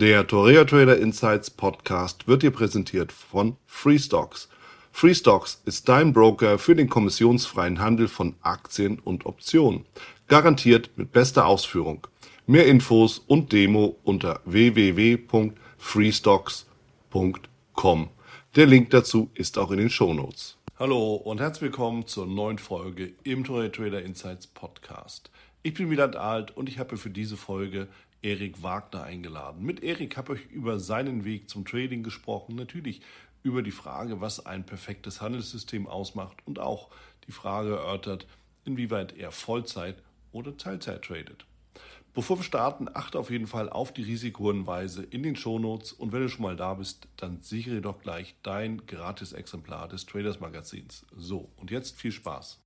Der Torea Trader Insights Podcast wird dir präsentiert von Freestocks. Freestocks ist dein Broker für den kommissionsfreien Handel von Aktien und Optionen. Garantiert mit bester Ausführung. Mehr Infos und Demo unter www.freestocks.com. Der Link dazu ist auch in den Shownotes. Hallo und herzlich willkommen zur neuen Folge im Torea Trader Insights Podcast. Ich bin Wieland Alt und ich habe für diese Folge Erik Wagner eingeladen. Mit Erik habe ich über seinen Weg zum Trading gesprochen, natürlich über die Frage, was ein perfektes Handelssystem ausmacht und auch die Frage erörtert, inwieweit er Vollzeit oder Teilzeit tradet. Bevor wir starten, achte auf jeden Fall auf die Risikohinweise in den Shownotes und wenn du schon mal da bist, dann sichere doch gleich dein gratis Exemplar des Traders Magazins. So, und jetzt viel Spaß.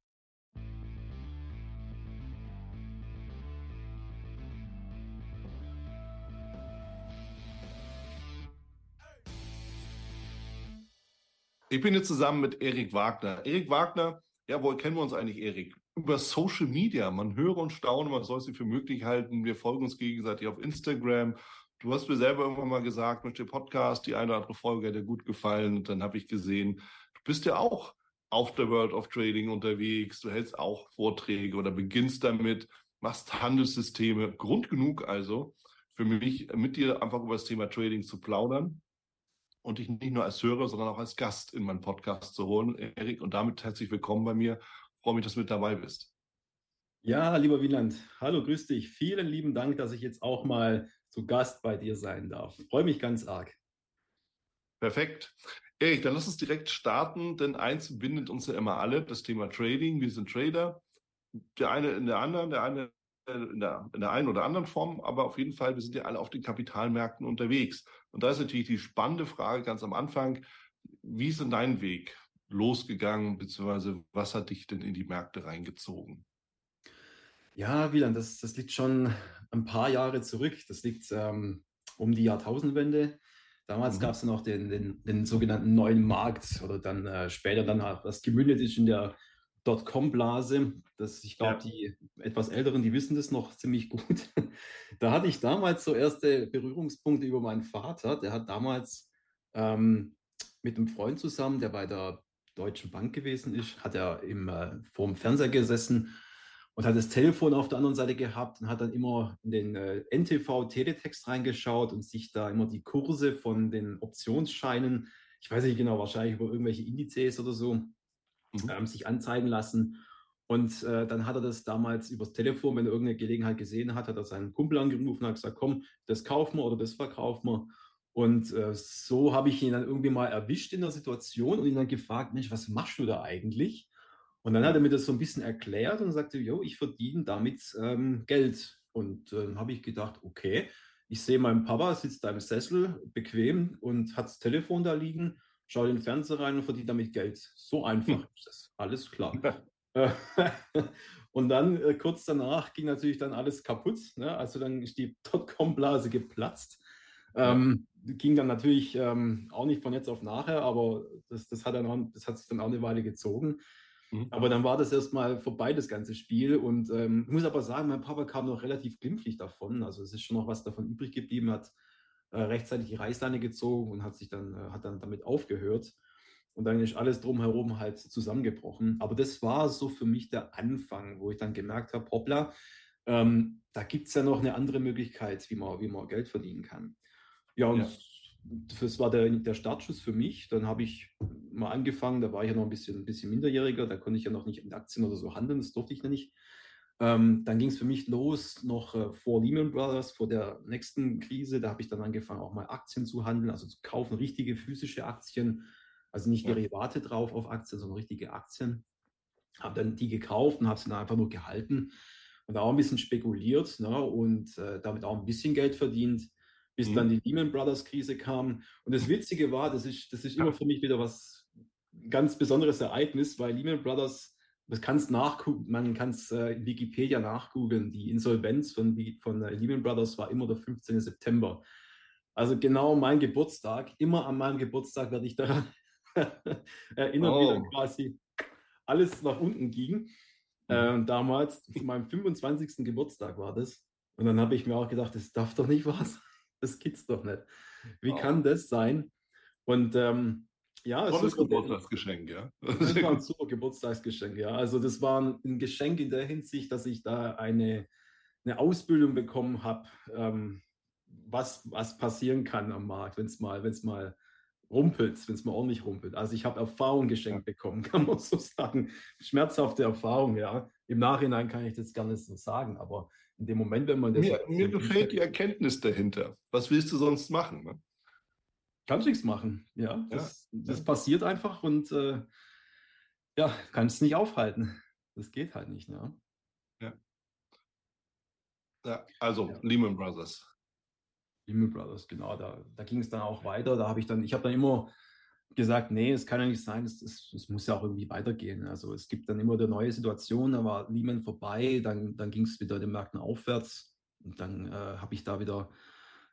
Ich bin jetzt zusammen mit Erik Wagner. Erik Wagner, ja, woher kennen wir uns eigentlich, Erik? Über Social Media. Man höre und staune, man soll es für möglich halten. Wir folgen uns gegenseitig auf Instagram. Du hast mir selber irgendwann mal gesagt, mit dem Podcast, die eine oder andere Folge dir gut gefallen. Und dann habe ich gesehen, du bist ja auch auf der World of Trading unterwegs. Du hältst auch Vorträge oder beginnst damit, machst Handelssysteme. Grund genug also für mich, mit dir einfach über das Thema Trading zu plaudern und dich nicht nur als Hörer, sondern auch als Gast in meinen Podcast zu holen, Erik. Und damit herzlich willkommen bei mir. Ich freue mich, dass du mit dabei bist. Ja, lieber Wieland, hallo, grüß dich. Vielen lieben Dank, dass ich jetzt auch mal zu Gast bei dir sein darf. Ich freue mich ganz arg. Perfekt. Erik, dann lass uns direkt starten, denn eins bindet uns ja immer alle, das Thema Trading. Wir sind Trader. Der eine in der anderen, der eine in der, in der einen oder anderen Form, aber auf jeden Fall, wir sind ja alle auf den Kapitalmärkten unterwegs. Und da ist natürlich die spannende Frage ganz am Anfang, wie ist denn dein Weg losgegangen, beziehungsweise was hat dich denn in die Märkte reingezogen? Ja, Wieland, das, das liegt schon ein paar Jahre zurück. Das liegt ähm, um die Jahrtausendwende. Damals mhm. gab es noch den, den, den, sogenannten neuen Markt oder dann äh, später dann, was gemündet ist in der Dotcom-Blase. ich glaube, ja. die etwas Älteren, die wissen das noch ziemlich gut. da hatte ich damals so erste Berührungspunkte über meinen Vater. Der hat damals ähm, mit einem Freund zusammen, der bei der Deutschen Bank gewesen ist, hat er im, äh, vor dem Fernseher gesessen und hat das Telefon auf der anderen Seite gehabt und hat dann immer in den äh, NTV-Teletext reingeschaut und sich da immer die Kurse von den Optionsscheinen, ich weiß nicht genau, wahrscheinlich über irgendwelche Indizes oder so, mhm. ähm, sich anzeigen lassen. Und äh, dann hat er das damals übers Telefon, wenn er irgendeine Gelegenheit gesehen hat, hat er seinen Kumpel angerufen und hat gesagt, komm, das kaufen wir oder das verkaufen wir. Und äh, so habe ich ihn dann irgendwie mal erwischt in der Situation und ihn dann gefragt, Mensch, was machst du da eigentlich? Und dann hat er mir das so ein bisschen erklärt und sagte, jo, ich verdiene damit ähm, Geld. Und dann äh, habe ich gedacht, okay, ich sehe meinen Papa sitzt da im Sessel, bequem und hat das Telefon da liegen schau den Fernseher rein und verdiene damit Geld. So einfach hm. ist das. Alles klar. und dann äh, kurz danach ging natürlich dann alles kaputt. Ne? Also dann ist die Dotcom-Blase geplatzt. Ähm, ging dann natürlich ähm, auch nicht von jetzt auf nachher, aber das, das, hat dann auch, das hat sich dann auch eine Weile gezogen. Mhm. Aber dann war das erstmal vorbei, das ganze Spiel. Und ähm, ich muss aber sagen, mein Papa kam noch relativ glimpflich davon. Also es ist schon noch was davon übrig geblieben, hat rechtzeitig die Reißleine gezogen und hat sich dann, äh, hat dann damit aufgehört. Und dann ist alles drumherum halt zusammengebrochen. Aber das war so für mich der Anfang, wo ich dann gemerkt habe, hoppla, ähm, da gibt es ja noch eine andere Möglichkeit, wie man, wie man Geld verdienen kann. Ja, und ja. das war der, der Startschuss für mich. Dann habe ich mal angefangen, da war ich ja noch ein bisschen, ein bisschen minderjähriger, da konnte ich ja noch nicht in Aktien oder so handeln, das durfte ich ja nicht. Ähm, dann ging es für mich los, noch äh, vor Lehman Brothers, vor der nächsten Krise. Da habe ich dann angefangen, auch mal Aktien zu handeln, also zu kaufen, richtige physische Aktien, also nicht ja. Derivate drauf auf Aktien, sondern richtige Aktien. Habe dann die gekauft und habe sie dann einfach nur gehalten und auch ein bisschen spekuliert ne, und äh, damit auch ein bisschen Geld verdient, bis mhm. dann die Lehman Brothers Krise kam. Und das Witzige war, das ist, das ist immer für mich wieder was ganz besonderes Ereignis, weil Lehman Brothers das kannst nachgucken, man kann es äh, in Wikipedia nachgoogeln. Die Insolvenz von, von äh, Lehman Brothers war immer der 15. September. Also genau mein Geburtstag. Immer an meinem Geburtstag werde ich daran erinnern, oh. wie dann quasi alles nach unten ging. Äh, damals, zu meinem 25. Geburtstag war das. Und dann habe ich mir auch gedacht, das darf doch nicht wahr sein. das gibt's doch nicht. Wie oh. kann das sein? Und ähm, ja, es ist ein Geburtstagsgeschenk, ja. Das war ein super Geburtstagsgeschenk, ja. Also das war ein Geschenk in der Hinsicht, dass ich da eine, eine Ausbildung bekommen habe, ähm, was, was passieren kann am Markt, wenn es mal, wenn's mal rumpelt, wenn es mal ordentlich rumpelt. Also ich habe Erfahrung geschenkt bekommen, kann man so sagen. Schmerzhafte Erfahrung, ja. Im Nachhinein kann ich das gar nicht so sagen, aber in dem Moment, wenn man das. Mir, mir gefällt die Erkenntnis dahinter. Was willst du sonst machen? Ne? Kannst nichts machen, ja. Das, ja. das passiert einfach und äh, ja, kannst es nicht aufhalten. Das geht halt nicht, ne? Ja. Ja, also ja. Lehman Brothers. Lehman Brothers, genau, da, da ging es dann auch weiter. Da habe ich dann, ich habe dann immer gesagt, nee, es kann ja nicht sein, es, es, es, muss ja auch irgendwie weitergehen. Also es gibt dann immer eine neue Situation, da war Lehman vorbei, dann, dann ging es wieder den Märkten aufwärts und dann äh, habe ich da wieder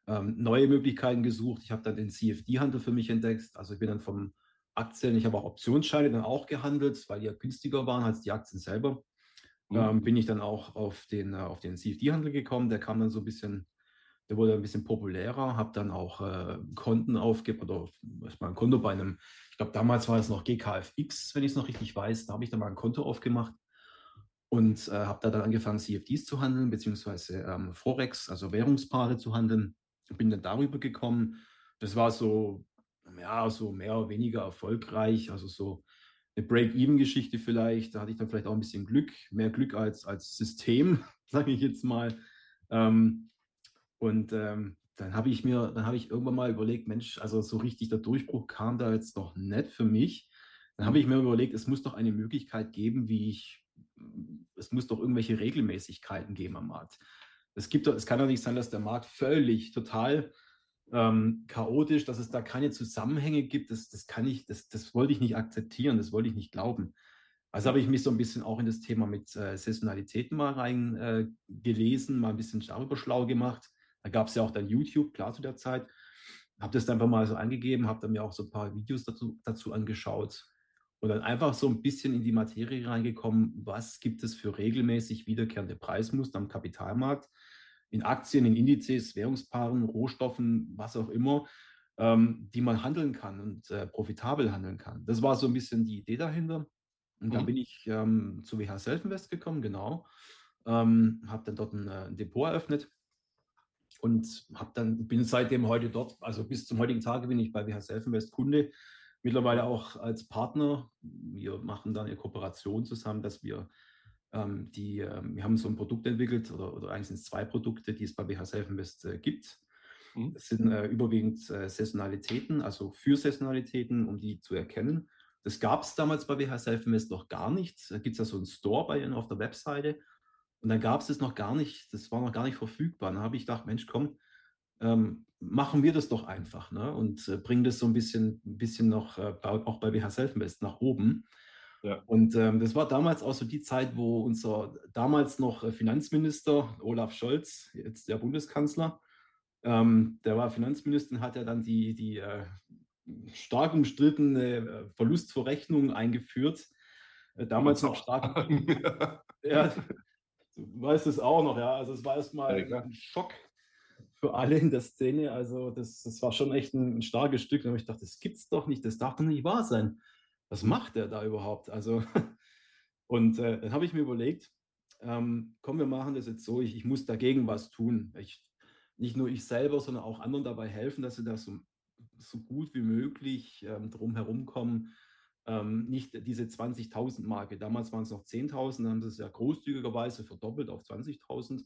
ähm, neue Möglichkeiten gesucht. Ich habe dann den CFD-Handel für mich entdeckt. Also ich bin dann vom Aktien, ich habe auch Optionsscheine dann auch gehandelt, weil die ja günstiger waren als die Aktien selber. Mhm. Ähm, bin ich dann auch auf den, äh, auf den CFD-Handel gekommen. Der kam dann so ein bisschen der wurde ein bisschen populärer, habe dann auch äh, Konten aufgegeben oder mal ein Konto bei einem, ich glaube damals war es noch GKFX, wenn ich es noch richtig weiß, da habe ich dann mal ein Konto aufgemacht und äh, habe da dann angefangen, CFDs zu handeln, beziehungsweise ähm, Forex, also Währungspaare zu handeln. Bin dann darüber gekommen. Das war so, ja, so mehr oder weniger erfolgreich, also so eine Break-Even-Geschichte vielleicht. Da hatte ich dann vielleicht auch ein bisschen Glück, mehr Glück als, als System, sage ich jetzt mal. Ähm, und ähm, dann habe ich mir, dann habe ich irgendwann mal überlegt, Mensch, also so richtig der Durchbruch kam da jetzt noch nicht für mich. Dann habe ich mir überlegt, es muss doch eine Möglichkeit geben, wie ich, es muss doch irgendwelche Regelmäßigkeiten geben am Markt. Es gibt, es kann doch nicht sein, dass der Markt völlig total ähm, chaotisch, dass es da keine Zusammenhänge gibt. Das, das kann ich, das, das wollte ich nicht akzeptieren, das wollte ich nicht glauben. Also habe ich mich so ein bisschen auch in das Thema mit äh, Saisonalitäten mal reingelesen, äh, mal ein bisschen darüber schlau gemacht da gab es ja auch dann YouTube, klar zu der Zeit. Habe das dann einfach mal so angegeben, habe dann mir auch so ein paar Videos dazu, dazu angeschaut und dann einfach so ein bisschen in die Materie reingekommen, was gibt es für regelmäßig wiederkehrende Preismuster am Kapitalmarkt, in Aktien, in Indizes, Währungspaaren, Rohstoffen, was auch immer, ähm, die man handeln kann und äh, profitabel handeln kann. Das war so ein bisschen die Idee dahinter. Und dann mhm. bin ich ähm, zu WH Selfinvest gekommen, genau. Ähm, habe dann dort ein, äh, ein Depot eröffnet und habe dann bin seitdem heute dort, also bis zum heutigen Tage bin ich bei WH Selfinvest Kunde, mittlerweile auch als Partner. Wir machen dann eine Kooperation zusammen, dass wir ähm, die, äh, wir haben so ein Produkt entwickelt oder, oder eigentlich sind es zwei Produkte, die es bei WH Selfinvest äh, gibt. Mhm. Das sind äh, überwiegend äh, Saisonalitäten, also für Saisonalitäten, um die zu erkennen. Das gab es damals bei WH Selfinvest noch gar nicht. Da gibt es ja so einen Store bei Ihnen auf der Webseite und dann gab es das noch gar nicht, das war noch gar nicht verfügbar. Dann habe ich gedacht, Mensch, komm, ähm, machen wir das doch einfach ne? und äh, bringen das so ein bisschen, ein bisschen noch, äh, auch bei WH Selfmest nach oben. Ja. Und ähm, das war damals auch so die Zeit, wo unser damals noch äh, Finanzminister Olaf Scholz, jetzt der Bundeskanzler, ähm, der war Finanzminister und hat ja dann die, die äh, stark umstrittene äh, Verlustverrechnung eingeführt. Äh, damals noch stark. ja, du weißt es auch noch, ja. Also es war erstmal ja, ein Schock für alle in der Szene. Also das, das war schon echt ein, ein starkes Stück. Und ich dachte, das gibt's doch nicht, das darf doch nicht wahr sein. Was macht der da überhaupt? Also, und äh, dann habe ich mir überlegt, ähm, komm, wir machen das jetzt so, ich, ich muss dagegen was tun. Ich, nicht nur ich selber, sondern auch anderen dabei helfen, dass sie da so, so gut wie möglich ähm, drum herum kommen, ähm, nicht diese 20.000 Marke. Damals waren es noch 10.000, dann haben sie es ja großzügigerweise verdoppelt auf 20.000,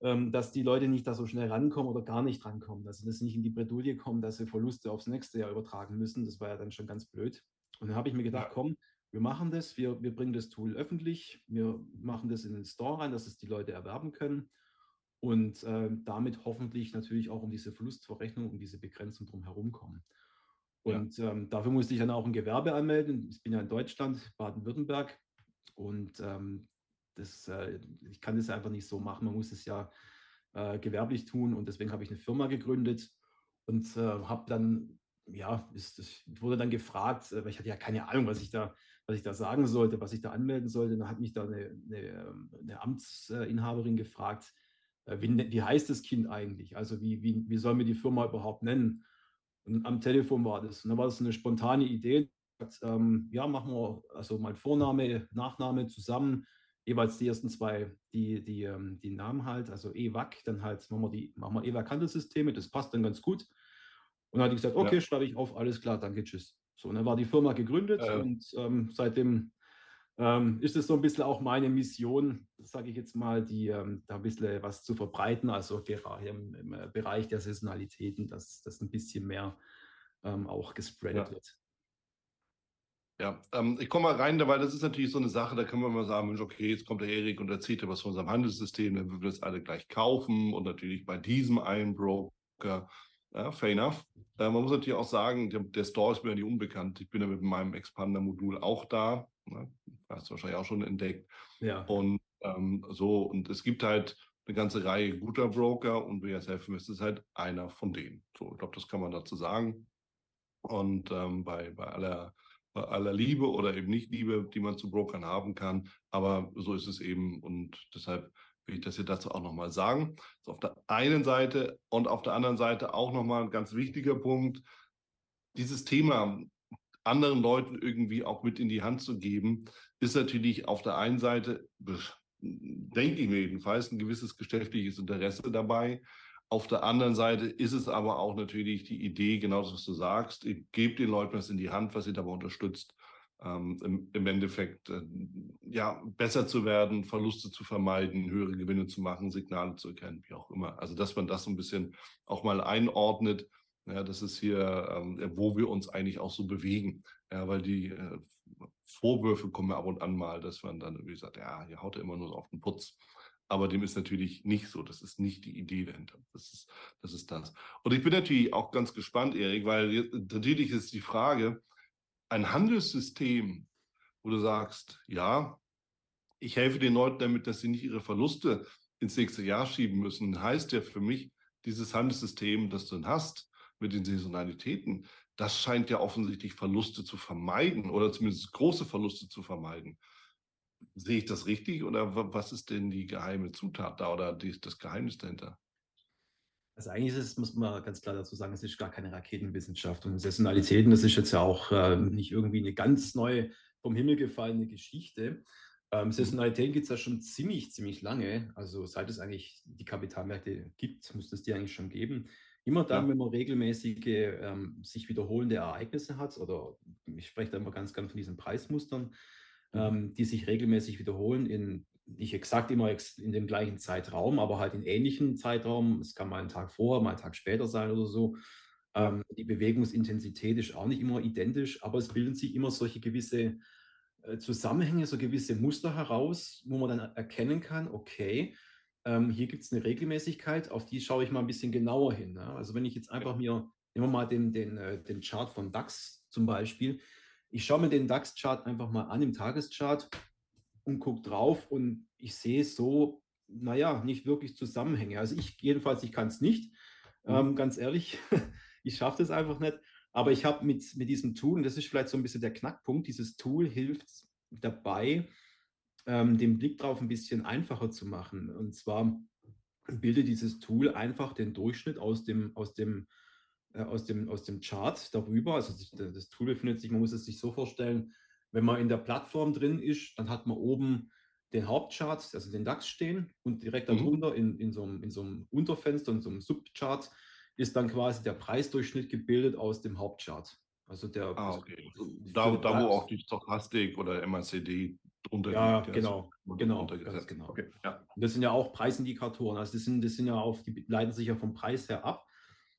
ähm, dass die Leute nicht da so schnell rankommen oder gar nicht rankommen, dass sie das nicht in die Bredouille kommen, dass sie Verluste aufs nächste Jahr übertragen müssen. Das war ja dann schon ganz blöd. Und dann habe ich mir gedacht, komm, wir machen das, wir, wir bringen das Tool öffentlich, wir machen das in den Store rein, dass es die Leute erwerben können und äh, damit hoffentlich natürlich auch um diese Verlustverrechnung, um diese Begrenzung drumherum kommen. Und ja. ähm, dafür musste ich dann auch ein Gewerbe anmelden. Ich bin ja in Deutschland, Baden-Württemberg. Und ähm, das, äh, ich kann das einfach nicht so machen. Man muss es ja äh, gewerblich tun. Und deswegen habe ich eine Firma gegründet und äh, habe dann, ja, ist, ich wurde dann gefragt, äh, weil ich hatte ja keine Ahnung, was ich da, was ich da sagen sollte, was ich da anmelden sollte. Dann hat mich da eine, eine, ähm, eine Amtsinhaberin gefragt, äh, wie, wie heißt das Kind eigentlich? Also wie, wie, wie sollen wir die Firma überhaupt nennen? Und am Telefon war das. Und dann war das eine spontane Idee. Ähm, ja, machen wir also mal Vorname, Nachname zusammen, jeweils die ersten zwei, die, die, ähm, die Namen halt, also EWAC, dann halt machen wir die, machen wir EWAC-Handelssysteme, das passt dann ganz gut. Und dann hat ich gesagt, okay, ja. schreibe ich auf, alles klar, danke, tschüss. So, und dann war die Firma gegründet äh. und ähm, seitdem ähm, ist es so ein bisschen auch meine Mission, sage ich jetzt mal, die ähm, da ein bisschen was zu verbreiten, also im, im äh, Bereich der Saisonalitäten, dass das ein bisschen mehr ähm, auch gespreadet ja. wird. Ja, ähm, ich komme mal rein, weil das ist natürlich so eine Sache, da können wir mal sagen, Mensch, okay, jetzt kommt der Erik und erzählt dir was von unserem Handelssystem, dann würden wir das alle gleich kaufen und natürlich bei diesem einen Broker, ja, fair enough. Äh, man muss natürlich auch sagen, der, der, Store ist mir ja nicht unbekannt. Ich bin ja mit meinem Expander-Modul auch da. Ne? Hast du wahrscheinlich auch schon entdeckt. Ja. Und ähm, so, und es gibt halt eine ganze Reihe guter Broker und WSF ist halt einer von denen. So, ich glaube, das kann man dazu sagen. Und ähm, bei, bei aller bei aller Liebe oder eben nicht Liebe, die man zu Brokern haben kann. Aber so ist es eben und deshalb will ich das hier dazu auch nochmal sagen. Ist auf der einen Seite und auf der anderen Seite auch nochmal ein ganz wichtiger Punkt. Dieses Thema anderen Leuten irgendwie auch mit in die Hand zu geben, ist natürlich auf der einen Seite, denke ich mir jedenfalls, ein gewisses geschäftliches Interesse dabei. Auf der anderen Seite ist es aber auch natürlich die Idee, genau das, was du sagst, gebt den Leuten was in die Hand, was ihr dabei unterstützt, ähm, im, im, Endeffekt äh, ja, besser zu werden, Verluste zu vermeiden, höhere Gewinne zu machen, Signale zu erkennen, wie auch immer. Also dass man das so ein bisschen auch mal einordnet, ja, das ist hier, ähm, wo wir uns eigentlich auch so bewegen. Ja, weil die äh, Vorwürfe kommen ab und an mal, dass man dann irgendwie sagt, ja, hier haut er immer nur auf den Putz. Aber dem ist natürlich nicht so. Das ist nicht die Idee dahinter. Das ist das. Ist das. Und ich bin natürlich auch ganz gespannt, Erik, weil natürlich ist die Frage, ein Handelssystem, wo du sagst, ja, ich helfe den Leuten damit, dass sie nicht ihre Verluste ins nächste Jahr schieben müssen, heißt ja für mich, dieses Handelssystem, das du dann hast mit den Saisonalitäten, das scheint ja offensichtlich Verluste zu vermeiden oder zumindest große Verluste zu vermeiden. Sehe ich das richtig oder was ist denn die geheime Zutat da oder das Geheimnis dahinter? Also eigentlich ist es, muss man ganz klar dazu sagen, es ist gar keine Raketenwissenschaft. Und Saisonalitäten, das ist jetzt ja auch äh, nicht irgendwie eine ganz neue, vom Himmel gefallene Geschichte. Ähm, mhm. Saisonalitäten gibt es ja schon ziemlich, ziemlich lange. Also seit es eigentlich die Kapitalmärkte gibt, müsste es die eigentlich schon geben. Immer dann, ja. wenn man regelmäßige, ähm, sich wiederholende Ereignisse hat, oder ich spreche da immer ganz, ganz von diesen Preismustern, mhm. ähm, die sich regelmäßig wiederholen in nicht exakt immer in dem gleichen Zeitraum, aber halt in ähnlichen Zeitraum. Es kann mal einen Tag vorher, mal einen Tag später sein oder so. Ähm, die Bewegungsintensität ist auch nicht immer identisch, aber es bilden sich immer solche gewisse äh, Zusammenhänge, so gewisse Muster heraus, wo man dann erkennen kann, okay, ähm, hier gibt es eine Regelmäßigkeit, auf die schaue ich mal ein bisschen genauer hin. Ne? Also wenn ich jetzt einfach mir, nehmen wir mal den, den, äh, den Chart von DAX zum Beispiel, ich schaue mir den DAX-Chart einfach mal an im Tageschart und gucke drauf und ich sehe so, naja, nicht wirklich Zusammenhänge. Also ich jedenfalls, ich kann es nicht, mhm. ähm, ganz ehrlich, ich schaffe das einfach nicht. Aber ich habe mit, mit diesem Tool, und das ist vielleicht so ein bisschen der Knackpunkt, dieses Tool hilft dabei, ähm, den Blick drauf ein bisschen einfacher zu machen. Und zwar bildet dieses Tool einfach den Durchschnitt aus dem, aus dem, äh, aus dem, aus dem Chart darüber. Also das, das Tool befindet sich, man muss es sich so vorstellen, wenn man in der Plattform drin ist, dann hat man oben den Hauptchart, also den DAX stehen und direkt mhm. darunter in, in, so einem, in so einem Unterfenster, in so einem Subchart, ist dann quasi der Preisdurchschnitt gebildet aus dem Hauptchart. Also der. Ah, okay. Da, da wo auch die Stochastik oder MACD drunter ja. Genau, genau, genau. Okay, ja. Das sind ja auch Preisindikatoren. Also das sind, das sind ja auch, die leiten sich ja vom Preis her ab.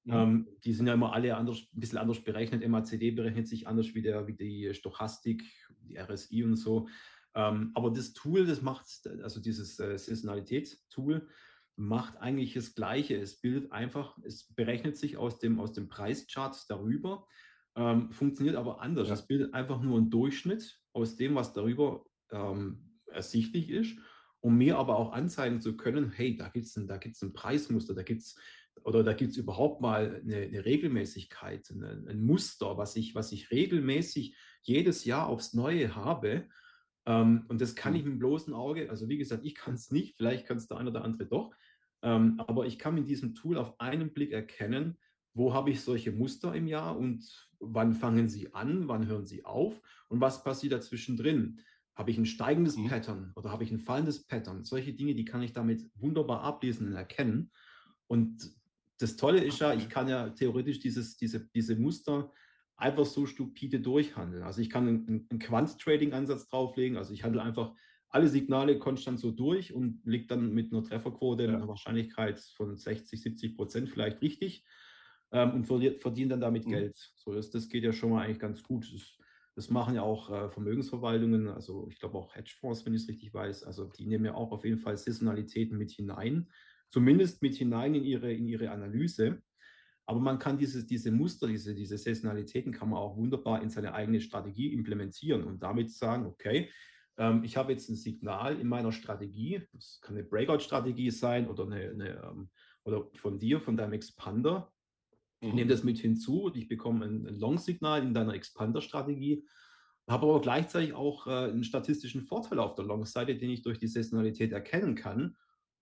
Mhm. Ähm, die sind ja immer alle anders, ein bisschen anders berechnet. MACD berechnet sich anders wie, der, wie die Stochastik, die RSI und so. Ähm, aber das Tool, das macht, also dieses äh, Saisonalitätstool, macht eigentlich das Gleiche. Es bildet einfach, es berechnet sich aus dem, aus dem Preischart darüber, ähm, funktioniert aber anders. Ja. Es bildet einfach nur einen Durchschnitt aus dem, was darüber ähm, ersichtlich ist, um mir aber auch anzeigen zu können, hey, da gibt es ein, ein Preismuster, da gibt es oder da gibt es überhaupt mal eine, eine Regelmäßigkeit, eine, ein Muster, was ich, was ich regelmäßig jedes Jahr aufs Neue habe. Ähm, und das kann ich hm. mit dem bloßen Auge, also wie gesagt, ich kann es nicht, vielleicht kann es der eine oder andere doch. Ähm, aber ich kann mit diesem Tool auf einen Blick erkennen, wo habe ich solche Muster im Jahr und wann fangen sie an, wann hören sie auf und was passiert dazwischen drin. Habe ich ein steigendes mhm. Pattern oder habe ich ein fallendes Pattern? Solche Dinge, die kann ich damit wunderbar ablesen und erkennen. Und das Tolle ist ja, ich kann ja theoretisch dieses, diese, diese Muster einfach so stupide durchhandeln. Also ich kann einen, einen Quant-Trading-Ansatz drauflegen. Also ich handle einfach alle Signale konstant so durch und liegt dann mit einer Trefferquote ja. einer Wahrscheinlichkeit von 60, 70 Prozent vielleicht richtig ähm, und verdiene dann damit mhm. Geld. So, das, das geht ja schon mal eigentlich ganz gut. Das, das machen ja auch äh, Vermögensverwaltungen, also ich glaube auch Hedgefonds, wenn ich es richtig weiß. Also die nehmen ja auch auf jeden Fall Saisonalitäten mit hinein, zumindest mit hinein in ihre, in ihre Analyse. Aber man kann diese, diese Muster, diese, diese Saisonalitäten kann man auch wunderbar in seine eigene Strategie implementieren und damit sagen, okay, ähm, ich habe jetzt ein Signal in meiner Strategie, das kann eine Breakout-Strategie sein oder, eine, eine ähm, oder von dir, von deinem Expander. Ich nehme mhm. das mit hinzu und ich bekomme ein, ein Long-Signal in deiner Expander-Strategie, habe aber gleichzeitig auch äh, einen statistischen Vorteil auf der Long-Seite, den ich durch die Saisonalität erkennen kann.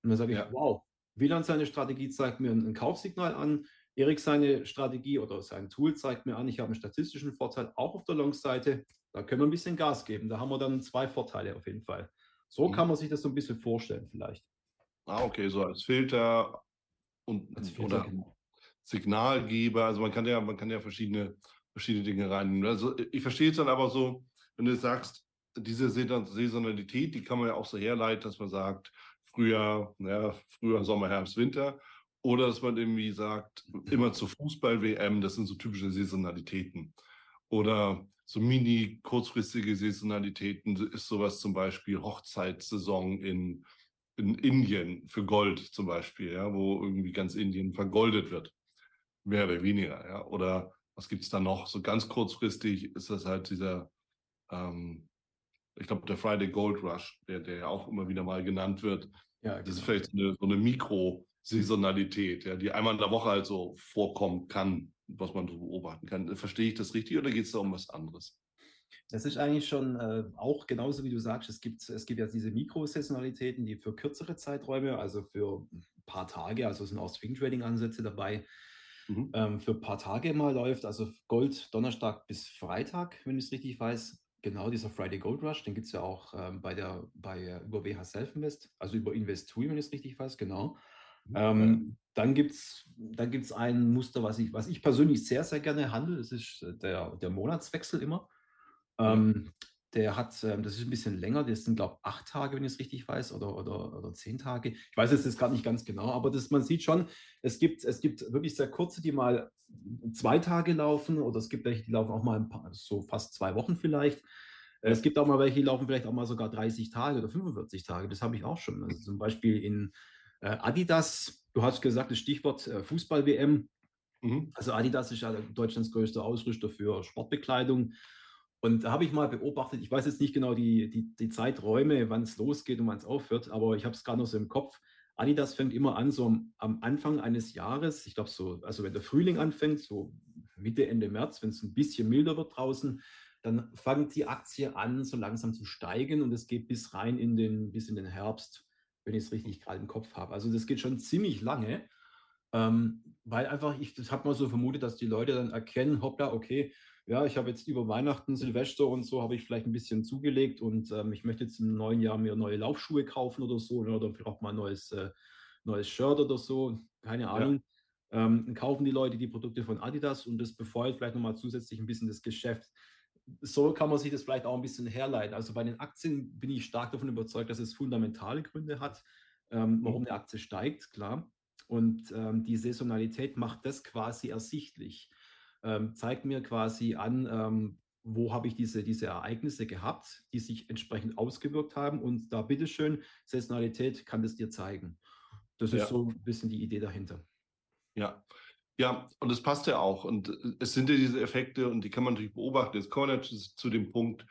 Und dann sage ich, ja. wow, WLAN seine Strategie zeigt mir ein, Kaufsignal an, Erik seine Strategie oder sein Tool zeigt mir an, ich habe einen statistischen Vorteil auch auf der Long-Seite. Da können wir ein bisschen Gas geben. Da haben wir dann zwei Vorteile auf jeden Fall. So mhm. kann man sich das so ein bisschen vorstellen, vielleicht. Ah, okay, so als Filter und als Filter, oder genau. Signalgeber. Also man kann ja, man kann ja verschiedene, verschiedene Dinge reinnehmen. Also ich verstehe es dann aber so, wenn du sagst, diese Saisonalität, die kann man ja auch so herleiten, dass man sagt, Frühjahr, ja, Frühjahr, Sommer, Herbst, Winter. Oder dass man irgendwie sagt, immer zur Fußball-WM, das sind so typische Saisonalitäten. Oder so mini kurzfristige Saisonalitäten ist sowas zum Beispiel Hochzeitssaison in, in Indien für Gold zum Beispiel, ja, wo irgendwie ganz Indien vergoldet wird. Mehr oder weniger, ja. Oder was gibt es da noch? So ganz kurzfristig ist das halt dieser, ähm, ich glaube, der Friday Gold Rush, der, der ja auch immer wieder mal genannt wird. Ja, genau. Das ist genau. vielleicht eine, so eine Mikro- Saisonalität, ja, die einmal in der Woche halt so vorkommen kann, was man so beobachten kann. Verstehe ich das richtig oder geht es da um was anderes? Das ist eigentlich schon äh, auch genauso, wie du sagst, es gibt, es gibt ja diese Mikrosaisonalitäten, die für kürzere Zeiträume, also für ein paar Tage, also sind auch Swing-Trading-Ansätze dabei, mhm. ähm, für ein paar Tage mal läuft, also Gold Donnerstag bis Freitag, wenn ich es richtig weiß. Genau, dieser Friday Gold Rush, den gibt es ja auch ähm, bei der, bei, über WH Self Invest, also über Invest2, wenn ich es richtig weiß, genau. Ähm, dann gibt es dann gibt's ein Muster, was ich, was ich persönlich sehr, sehr gerne handle. Das ist äh, der, der Monatswechsel immer. Ähm, der hat, ähm, das ist ein bisschen länger, das sind, glaube ich, acht Tage, wenn ich es richtig weiß, oder, oder, oder zehn Tage. Ich weiß es jetzt gerade nicht ganz genau, aber das, man sieht schon, es gibt, es gibt wirklich sehr kurze, die mal zwei Tage laufen, oder es gibt welche, die laufen auch mal ein paar, so fast zwei Wochen vielleicht. Es gibt auch mal welche, die laufen vielleicht auch mal sogar 30 Tage oder 45 Tage. Das habe ich auch schon. Also zum Beispiel in, äh, Adidas, du hast gesagt, das Stichwort äh, Fußball-WM. Mhm. Also Adidas ist ja Deutschlands größter Ausrüster für Sportbekleidung. Und da habe ich mal beobachtet, ich weiß jetzt nicht genau die, die, die Zeiträume, wann es losgeht und wann es aufhört, aber ich habe es gerade noch so im Kopf. Adidas fängt immer an, so am, Anfang eines Jahres, ich glaube so, also wenn der Frühling anfängt, so Mitte, Ende März, wenn es ein bisschen milder wird draußen, dann fängt die Aktie an, so langsam zu steigen und es geht bis rein in den, bis in den Herbst wenn ich es richtig gerade im Kopf habe. Also das geht schon ziemlich lange, ähm, weil einfach, ich habe mal so vermutet, dass die Leute dann erkennen, hoppla, okay, ja, ich habe jetzt über Weihnachten, Silvester und so, habe ich vielleicht ein bisschen zugelegt und ähm, ich möchte jetzt im neuen Jahr mir neue Laufschuhe kaufen oder so, ne, oder vielleicht auch mal ein neues, äh, neues Shirt oder so, keine Ahnung. Ja. Ähm, kaufen die Leute die Produkte von Adidas und das befeuert vielleicht nochmal zusätzlich ein bisschen das Geschäft so kann man sich das vielleicht auch ein bisschen herleiten. Also bei den Aktien bin ich stark davon überzeugt, dass es fundamentale Gründe hat, ähm, mhm. warum eine Aktie steigt, klar. Und ähm, die Saisonalität macht das quasi ersichtlich. Ähm, zeigt mir quasi an, ähm, wo habe ich diese, diese Ereignisse gehabt, die sich entsprechend ausgewirkt haben. Und da bitteschön, Saisonalität kann das dir zeigen. Das ist ja. so ein bisschen die Idee dahinter. Ja, ja, und es passt ja auch. Und äh, es sind ja diese Effekte und die kann man natürlich beobachten. Jetzt kommen wir natürlich zu dem Punkt,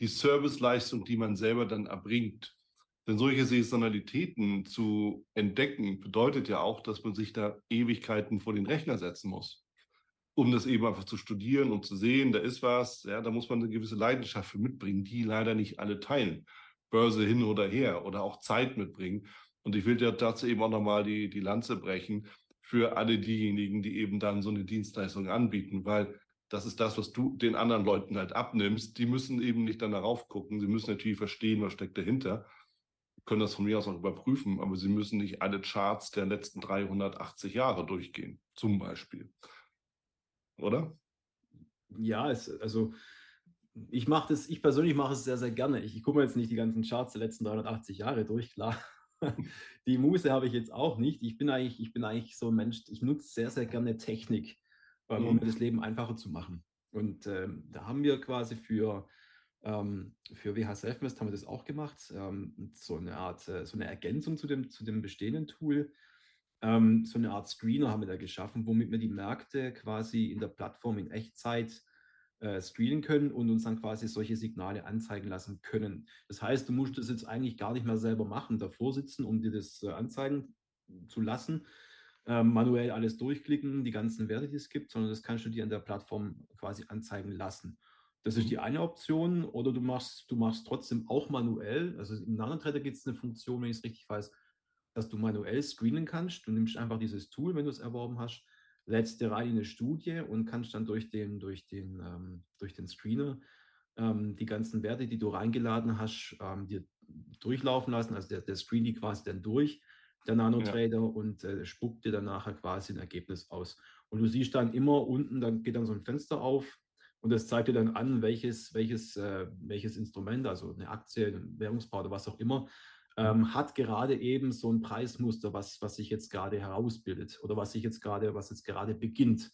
die Serviceleistung, die man selber dann erbringt. Denn solche Saisonalitäten zu entdecken, bedeutet ja auch, dass man sich da Ewigkeiten vor den Rechner setzen muss, um das eben einfach zu studieren und zu sehen, da ist was. Ja, da muss man eine gewisse Leidenschaft für mitbringen, die leider nicht alle teilen. Börse hin oder her oder auch Zeit mitbringen. Und ich will dir dazu eben auch nochmal die, die Lanze brechen für alle diejenigen, die eben dann so eine Dienstleistung anbieten, weil das ist das, was du den anderen Leuten halt abnimmst. Die müssen eben nicht dann darauf gucken. Sie müssen natürlich verstehen, was steckt dahinter. Können das von mir aus auch überprüfen, aber sie müssen nicht alle Charts der letzten 380 Jahre durchgehen, zum Beispiel. Oder? Ja, es, also ich mache das, ich persönlich mache es sehr, sehr gerne. Ich, ich gucke mir jetzt nicht die ganzen Charts der letzten 380 Jahre durch, klar. Die Muße habe ich jetzt auch nicht. Ich bin eigentlich, ich bin eigentlich so ein Mensch, ich nutze sehr, sehr gerne Technik, ähm, um mhm. mir das Leben einfacher zu machen. Und ähm, da haben wir quasi für, ähm, für WH Selfmist haben wir das auch gemacht. Ähm, so eine Art, äh, so eine Ergänzung zu dem, zu dem bestehenden Tool. Ähm, so eine Art Screener haben wir da geschaffen, womit wir die Märkte quasi in der Plattform in Echtzeit äh, screenen können und uns dann quasi solche Signale anzeigen lassen können. Das heißt, du musst das jetzt eigentlich gar nicht mehr selber machen, davor sitzen, um dir das äh, anzeigen zu lassen, ähm, manuell alles durchklicken, die ganzen Werte, die es gibt, sondern das kannst du dir an der Plattform quasi anzeigen lassen. Das ist die eine Option. Oder du machst, du machst trotzdem auch manuell. Also im NanoTrader gibt es eine Funktion, wenn ich es richtig weiß, dass du manuell screenen kannst. Du nimmst einfach dieses Tool, wenn du es erworben hast, lädst dir rein in eine Studie und kannst dann durch den, durch den, ähm, durch den Screener ähm, die ganzen Werte, die du reingeladen hast, ähm, dir durchlaufen lassen. Also der, der screen die quasi dann durch, der Nanotrader, ja. und äh, spuckt dir dann nachher quasi ein Ergebnis aus. Und du siehst dann immer unten, dann geht dann so ein Fenster auf und das zeigt dir dann an, welches, welches, äh, welches Instrument, also eine Aktie, ein Währungspaar oder was auch immer, ähm, hat gerade eben so ein Preismuster, was, was sich jetzt gerade herausbildet oder was sich jetzt gerade, was jetzt gerade beginnt.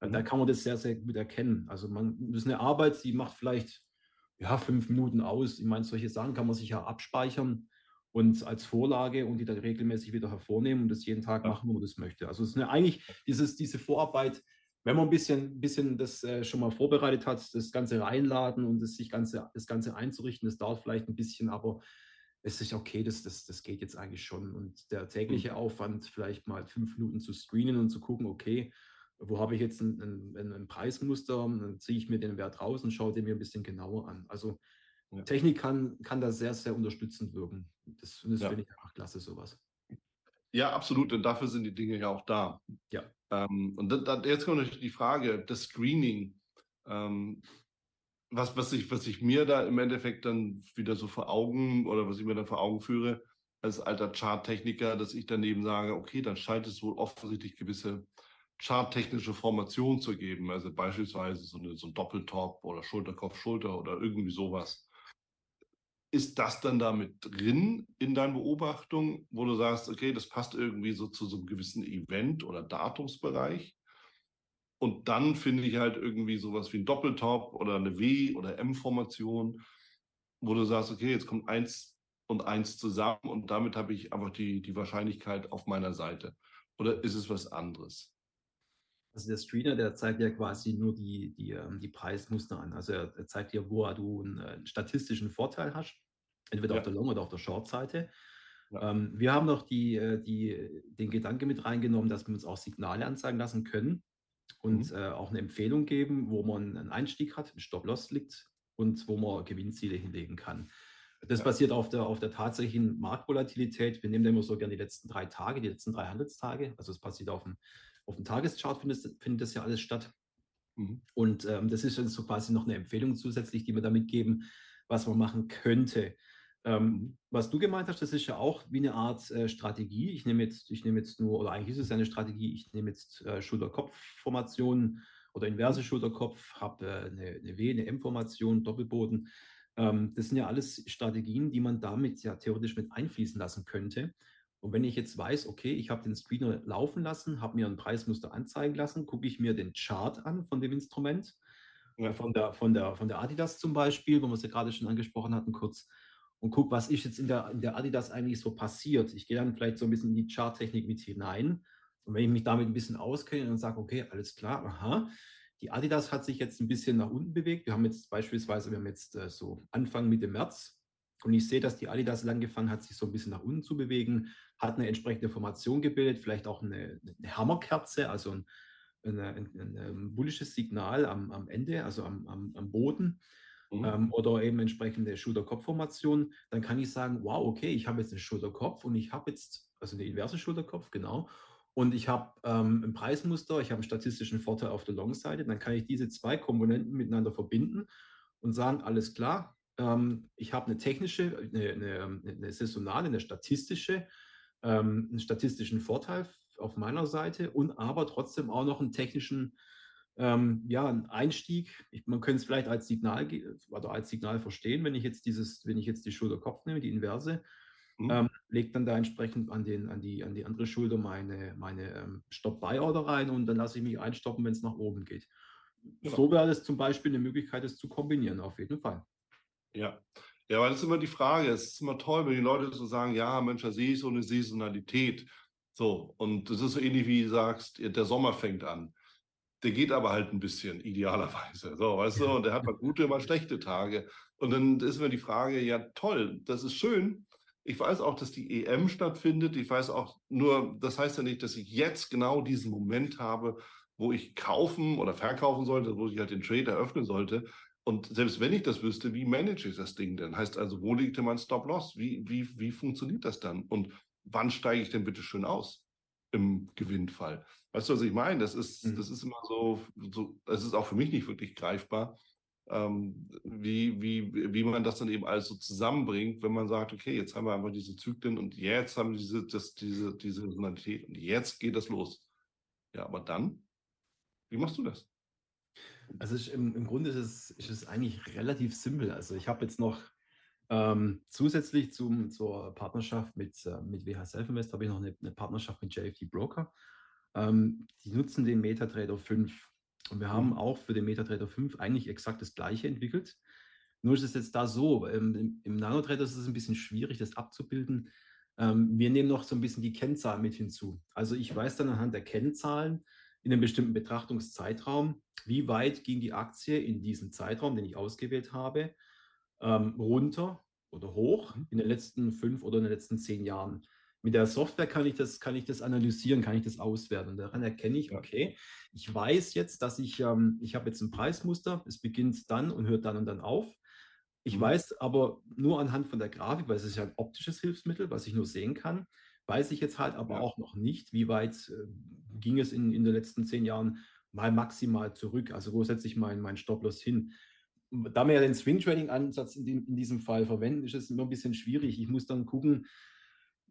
Äh, da mhm. kann man das sehr, sehr gut erkennen. Also man, das ist eine Arbeit, die macht vielleicht ja, fünf Minuten aus. Ich meine, solche Sachen kann man sich ja abspeichern und als Vorlage und die dann regelmäßig wieder hervornehmen und das jeden Tag machen, wenn man das möchte. Also es ist eine, eigentlich dieses, diese Vorarbeit, wenn man ein bisschen, bisschen das äh, schon mal vorbereitet hat, das Ganze reinladen und das, sich ganze, das Ganze einzurichten, das dauert vielleicht ein bisschen, aber es ist okay, das, das, das geht jetzt eigentlich schon. Und der tägliche mhm. Aufwand, vielleicht mal fünf Minuten zu screenen und zu gucken, okay, wo habe ich jetzt ein, ein, ein Preismuster, dann ziehe ich mir den Wert raus und schaue den mir ein bisschen genauer an. Also ja. Technik kann, kann da sehr, sehr unterstützend wirken. Das, das ja. finde ich einfach klasse, sowas. Ja, absolut, denn dafür sind die Dinge ja auch da. Ja. Ähm, und da, da, jetzt kommt natürlich die Frage, das Screening. Ähm, was, was, ich, was ich mir da im Endeffekt dann wieder so vor Augen oder was ich mir dann vor Augen führe, als alter Charttechniker, dass ich daneben sage, okay, dann scheint es wohl offensichtlich gewisse charttechnische Formationen zu geben. Also beispielsweise so, eine, so ein Doppeltop oder Schulterkopf, Schulter oder irgendwie sowas. Ist das dann damit drin in deinen Beobachtungen, wo du sagst, okay, das passt irgendwie so zu so einem gewissen Event oder Datumsbereich? Und dann finde ich halt irgendwie sowas wie ein Doppeltop oder eine W- oder M-Formation, wo du sagst, okay, jetzt kommt eins und eins zusammen und damit habe ich einfach die, die Wahrscheinlichkeit auf meiner Seite. Oder ist es was anderes? Also der Screener, der zeigt ja quasi nur die, die, ähm, die Preismuster an. Also er, zeigt dir, wo du einen, einen statistischen Vorteil hast, entweder ja. auf der Long- oder auf der Short-Seite. Ja. Ähm, wir haben noch die, äh, die, den Gedanke mit reingenommen, dass wir uns auch Signale anzeigen lassen können und mhm. äh, auch eine Empfehlung geben, wo man einen Einstieg hat, ein Stop-Loss liegt und wo man Gewinnziele hinlegen kann. Das ja. basiert auf der, auf der tatsächlichen Marktvolatilität. Wir nehmen immer so gerne die letzten drei Tage, die letzten drei Handelstage. Also es basiert auf dem, auf dem Tageschart, findet, findet das ja alles statt. Mhm. Und ähm, das ist so quasi noch eine Empfehlung zusätzlich, die wir damit geben, was man machen könnte. Ähm, mhm. was du gemeint hast, das ist ja auch wie eine Art äh, Strategie. Ich nehme jetzt, ich nehme jetzt nur, oder eigentlich ist es eine Strategie, ich nehme jetzt äh, Schulter-Kopf-Formationen oder inverse Schulterkopf, habe äh, eine, eine W, eine M-Formation, Doppelboden. Ähm, das sind ja alles Strategien, die man damit ja theoretisch mit einfließen lassen könnte. Und wenn ich jetzt weiß, okay, ich habe den Screener laufen lassen, habe mir ein Preismuster anzeigen lassen, gucke ich mir den Chart an von dem Instrument, ja. von, der, von, der, von der Adidas zum Beispiel, wo wir es ja gerade schon angesprochen hatten, kurz und gucke, was ist jetzt in der, in der Adidas eigentlich so passiert. Ich gehe dann vielleicht so ein bisschen in die Charttechnik mit hinein. Und wenn ich mich damit ein bisschen auskenne und sage, okay, alles klar, aha, die Adidas hat sich jetzt ein bisschen nach unten bewegt. Wir haben jetzt beispielsweise, wir haben jetzt äh, so Anfang Mitte März und ich sehe, dass die Adidas angefangen hat, sich so ein bisschen nach unten zu bewegen, hat eine entsprechende Formation gebildet, vielleicht auch eine, eine Hammerkerze, also ein, ein, ein, ein bullisches Signal am, am Ende, also am, am, am Boden. Mhm. ähm, oder eben entsprechende Schulter-Kopf-Formation, dann kann ich sagen, wow, okay, ich habe jetzt einen Schulterkopf und ich habe jetzt, also eine inverse Schulterkopf, genau, und ich habe ähm, ein Preismuster, ich habe einen statistischen Vorteil auf der Long-Seite, dann kann ich diese zwei Komponenten miteinander verbinden und sagen, alles klar, ähm, ich habe eine technische, eine, eine, eine, saisonale, eine statistische, ähm, einen statistischen Vorteil auf meiner Seite und aber trotzdem auch noch einen technischen ähm, ja, einen Einstieg. Ich, man könnte es vielleicht als Signal oder als Signal verstehen, wenn ich jetzt dieses, wenn ich jetzt die Schulter-Kopf nehme, die Inverse, Mhm. Ähm, legt dann da entsprechend an, den, an, die, an die andere Schulter meine, meine ähm, Stop-Buy-Order rein und dann lasse ich mich einstoppen, wenn es nach oben geht. Genau. So wäre das zum Beispiel eine Möglichkeit, das zu kombinieren, auf jeden Fall. Ja. Ja, weil das ist immer die Frage. Es ist immer toll, wenn die Leute so sagen, ja, Mensch, da sehe ich so eine Saisonalität. So, und das ist so ähnlich wie du sagst, der Sommer fängt an. Der geht aber halt ein bisschen, idealerweise. So, weißt du, und der hat mal gute, mal schlechte Tage. Und dann ist immer die Frage, ja, toll, das ist schön, ich weiß auch, dass die EM stattfindet. Ich weiß auch nur, das heißt ja nicht, dass ich jetzt genau diesen Moment habe, wo ich kaufen oder verkaufen sollte, wo ich halt den Trade eröffnen sollte. Und selbst wenn ich das wüsste, wie manage ich das Ding denn? Heißt also, wo liegt denn mein Stop-Loss? Wie, wie, wie funktioniert das dann? Und wann steige ich denn bitte schön aus im Gewinnfall? Weißt du, was ich meine? Das ist, mhm. das ist immer so, so, das ist auch für mich nicht wirklich greifbar ähm, wie, wie, wie man das dann eben alles so zusammenbringt, wenn man sagt, okay, jetzt haben wir einfach diese Zyklen und jetzt haben wir diese, das, diese, diese Resonalität und jetzt geht das los. Ja, aber dann, wie machst du das? Also ich, im, im Grunde ist es, ist es eigentlich relativ simpel. Also ich habe jetzt noch ähm, zusätzlich zum, zur Partnerschaft mit, äh, mit WH Self-Invest habe ich noch eine, eine, Partnerschaft mit JFD Broker. Ähm, die nutzen den MetaTrader 5 und wir haben mhm. auch für den MetaTrader 5 eigentlich exakt das gleiche entwickelt. Nur ist es jetzt da so, ähm, im NanoTrader ist es ein bisschen schwierig, das abzubilden. Ähm, wir nehmen noch so ein bisschen die Kennzahlen mit hinzu. Also ich weiß dann anhand der Kennzahlen in einem bestimmten Betrachtungszeitraum, wie weit ging die Aktie in diesem Zeitraum, den ich ausgewählt habe, ähm, runter oder hoch mhm. in den letzten fünf oder in den letzten zehn Jahren mit der Software kann ich das, kann ich das analysieren, kann ich das auswerten. Daran erkenne ich, okay, ich weiß jetzt, dass ich, ähm, ich habe jetzt ein Preismuster, es beginnt dann und hört dann und dann auf. Ich mhm. weiß aber nur anhand von der Grafik, weil es ist ja ein optisches Hilfsmittel, was ich nur sehen kann, weiß ich jetzt halt aber ja. auch noch nicht, wie weit äh, ging es in, in den letzten zehn Jahren mal maximal zurück. Also wo setze ich meinen mein Stop-Loss hin? Da wir ja den Swing-Trading-Ansatz in, in, diesem Fall verwenden, ist es immer ein bisschen schwierig. Ich muss dann gucken,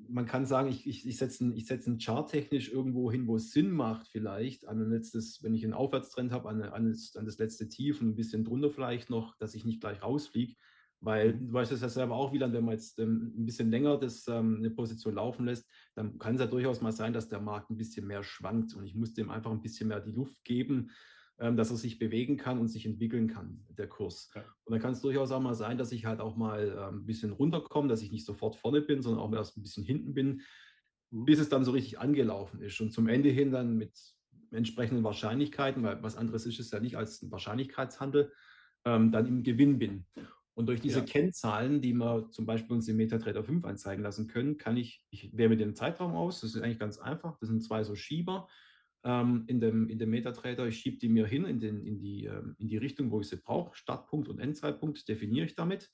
man kann sagen, ich, ich, ich setze einen, setz einen Chart technisch irgendwo hin, wo es Sinn macht, vielleicht an ein letztes, wenn ich einen Aufwärtstrend habe, an, an, das, an das letzte Tief und ein bisschen drunter vielleicht noch, dass ich nicht gleich rausfliege. Weil mhm. du weißt es ja selber auch, Wieland, wenn man jetzt ähm, ein bisschen länger das, ähm, eine Position laufen lässt, dann kann es ja durchaus mal sein, dass der Markt ein bisschen mehr schwankt und ich muss dem einfach ein bisschen mehr die Luft geben, dass er sich bewegen kann und sich entwickeln kann, der Kurs. Ja. Und dann kann es durchaus auch mal sein, dass ich halt auch mal ähm, ein bisschen runterkomme, dass ich nicht sofort vorne bin, sondern auch erst ein bisschen hinten bin, mhm. bis es dann so richtig angelaufen ist. Und zum Ende hin dann mit entsprechenden Wahrscheinlichkeiten, weil was anderes ist es ja nicht als ein Wahrscheinlichkeitshandel, ähm, dann im Gewinn bin. Und durch diese ja. Kennzahlen, die wir zum Beispiel uns im MetaTrader 5 anzeigen lassen können, kann ich, ich wähle mir den Zeitraum aus, das ist eigentlich ganz einfach, das sind zwei so Schieber, ähm, in dem, in dem MetaTrader. Ich schiebe die mir hin in, den, in, die, ähm, in die Richtung, wo ich sie brauche. Startpunkt und Endzeitpunkt definiere ich damit.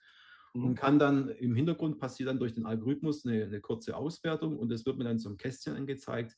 Mhm. Und kann dann im Hintergrund passiert dann durch den Algorithmus eine, eine kurze Auswertung und es wird mir dann so ein Kästchen angezeigt.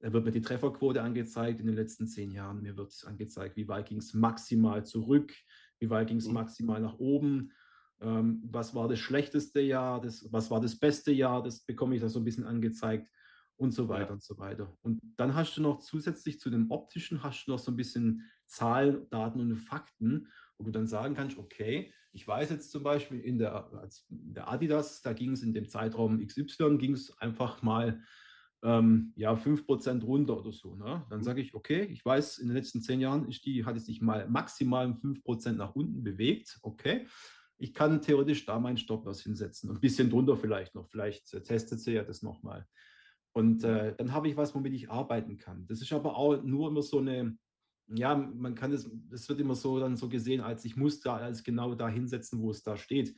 Da wird mir die Trefferquote angezeigt in den letzten zehn Jahren. Mir wird angezeigt, wie weit ging es maximal zurück, wie weit ging es mhm. maximal nach oben. Ähm, was war das schlechteste Jahr, das, was war das beste Jahr, das bekomme ich da so ein bisschen angezeigt und so weiter und so weiter. Und dann hast du noch zusätzlich zu dem optischen, hast du noch so ein bisschen Zahlen, Daten und Fakten, wo du dann sagen kannst, okay, ich weiß jetzt zum Beispiel in der, in der Adidas, da ging es in dem Zeitraum XY, ging es einfach mal ähm, ja, 5% runter oder so. Ne? Dann mhm. sage ich, okay, ich weiß, in den letzten zehn Jahren ist die, hat es sich mal maximal um 5% nach unten bewegt. Okay. Ich kann theoretisch da meinen Stopploss hinsetzen. Ein bisschen drunter vielleicht noch. Vielleicht äh, testet sie ja das nochmal. Und äh, dann habe ich was, womit ich arbeiten kann. Das ist aber auch nur immer so eine, ja, man kann es, das wird immer so dann so gesehen, als ich muss da als genau da hinsetzen, wo es da steht.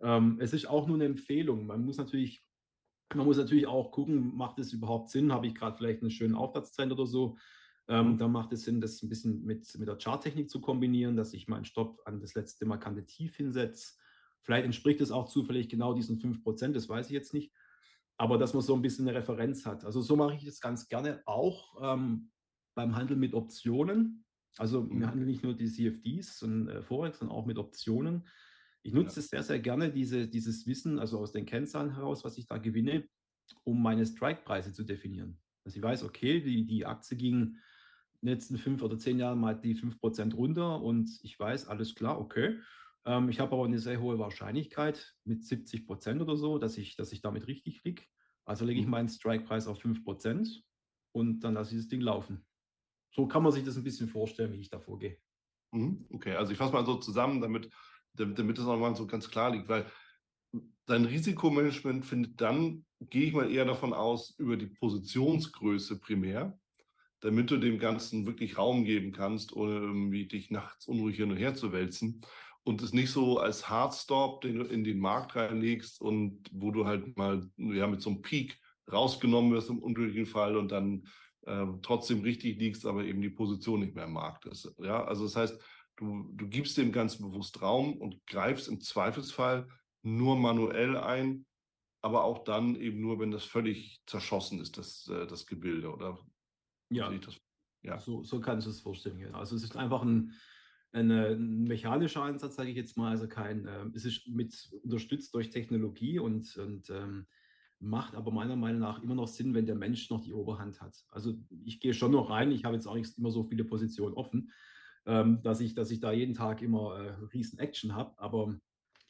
Ähm, es ist auch nur eine Empfehlung. Man muss natürlich, man muss natürlich auch gucken, macht es überhaupt Sinn? Habe ich gerade vielleicht einen schönen Aufwärtstrend oder so? Ähm, mhm. Dann macht es Sinn, das ein bisschen mit, mit der Charttechnik zu kombinieren, dass ich meinen Stopp an das letzte markante Tief hinsetze. Vielleicht entspricht es auch zufällig genau diesen 5%, das weiß ich jetzt nicht. Aber dass man so ein bisschen eine Referenz hat. Also so mache ich es ganz gerne auch ähm, beim Handel mit Optionen. Also wir mhm. handeln nicht nur die CFDs und äh, Forex, sondern auch mit Optionen. Ich nutze ja. es sehr, sehr gerne, diese, dieses Wissen, also aus den Kennzahlen heraus, was ich da gewinne, um meine Strike-Preise zu definieren. Also ich weiß, okay, die, die Aktie ging in den letzten fünf oder zehn Jahren mal die 5% runter und ich weiß, alles klar, okay. Ähm, ich habe aber eine sehr hohe Wahrscheinlichkeit mit 70% oder so, dass ich, dass ich damit richtig liege. Also lege ich mhm. meinen Strike-Preis auf 5% und dann lasse ich das Ding laufen. So kann man sich das ein bisschen vorstellen, wie ich da vorgehe. Mhm, okay, also ich fasse mal so zusammen, damit, damit, damit das nochmal so ganz klar liegt, weil dein Risikomanagement findet dann, gehe ich mal eher davon aus, über die Positionsgröße primär, damit du dem Ganzen wirklich Raum geben kannst, ohne irgendwie dich nachts unruhig hin und her zu wälzen und es nicht so als Hardstop, den du in den Markt reinlegst und wo du halt mal ja, mit so einem Peak rausgenommen wirst im unglücklichen Fall und dann äh, trotzdem richtig liegst, aber eben die Position nicht mehr im Markt ist. Ja, also das heißt, du, du gibst dem ganz bewusst Raum und greifst im Zweifelsfall nur manuell ein, aber auch dann eben nur, wenn das völlig zerschossen ist, das, äh, das Gebilde, oder? Ja, ja. So, so kannst du es vorstellen. Genau. Also es ist einfach ein, ein, ein mechanischer Einsatz, sage ich jetzt mal, also kein, äh, es ist mit unterstützt durch Technologie und, und ähm, macht aber meiner Meinung nach immer noch Sinn, wenn der Mensch noch die Oberhand hat. Also ich gehe schon noch rein, ich habe jetzt auch nicht immer so viele Positionen offen, ähm, dass, ich, dass ich da jeden Tag immer äh, riesen Action habe, aber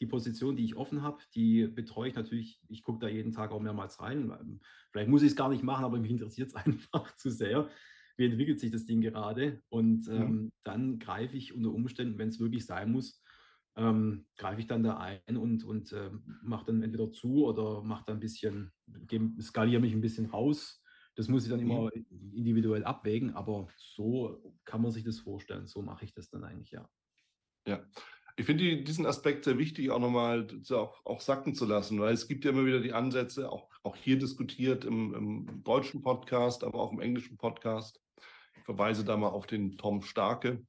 die Position, die ich offen habe, die betreue ich natürlich, ich gucke da jeden Tag auch mehrmals rein. Vielleicht muss ich es gar nicht machen, aber mich interessiert es einfach zu sehr. Wie entwickelt sich das Ding gerade? Und mhm. ähm, mhm. dann greife ich unter Umständen, wenn es wirklich sein muss, ähm, greife ich dann da ein und, und äh, mache dann entweder zu oder mache dann ein bisschen, skaliere mich ein bisschen raus. Das muss ich dann immer mhm. individuell abwägen, aber so kann man sich das vorstellen. So mache ich das dann eigentlich, ja. Ja. Ich finde diesen Aspekt sehr wichtig, auch nochmal auch, auch sacken zu lassen, weil es gibt ja immer wieder die Ansätze, auch, auch hier diskutiert im, im deutschen Podcast, aber auch im englischen Podcast. Verweise da mal auf den Tom Starke,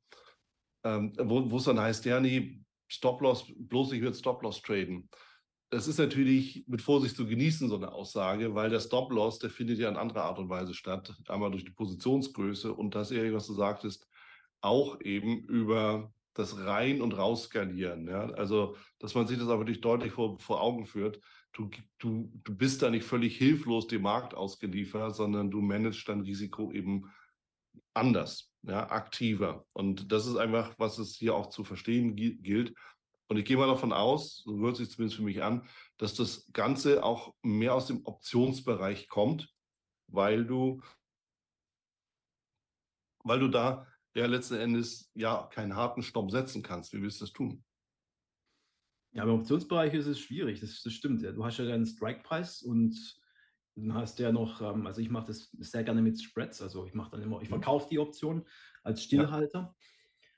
ähm, wo es dann heißt, ja, nee, Stop-Loss, bloß ich würde Stop-Loss traden. Das ist natürlich mit Vorsicht zu genießen, so eine Aussage, weil der Stop-Loss, der findet ja in anderer Art und Weise statt. Einmal durch die Positionsgröße und das, Erik, was du sagtest, auch eben über das Rein- und Rausskalieren. Ja? Also, dass man sich das aber wirklich deutlich vor, vor Augen führt. Du, du, du bist da nicht völlig hilflos dem Markt ausgeliefert, sondern du managst dein Risiko eben anders, ja, aktiver. Und das ist einfach, was es hier auch zu verstehen gilt. Und ich gehe mal davon aus, so hört sich zumindest für mich an, dass das Ganze auch mehr aus dem Optionsbereich kommt, weil du, weil du da ja letzten Endes ja keinen harten Stopp setzen kannst. Wie willst du das tun? Ja, im Optionsbereich ist es schwierig, das, das stimmt. Ja. Du hast ja deinen Strike-Preis und dann hast du ja noch, ähm, also ich mache das sehr gerne mit Spreads, also ich mache dann immer, ich mhm. verkaufe die Option als Stillhalter.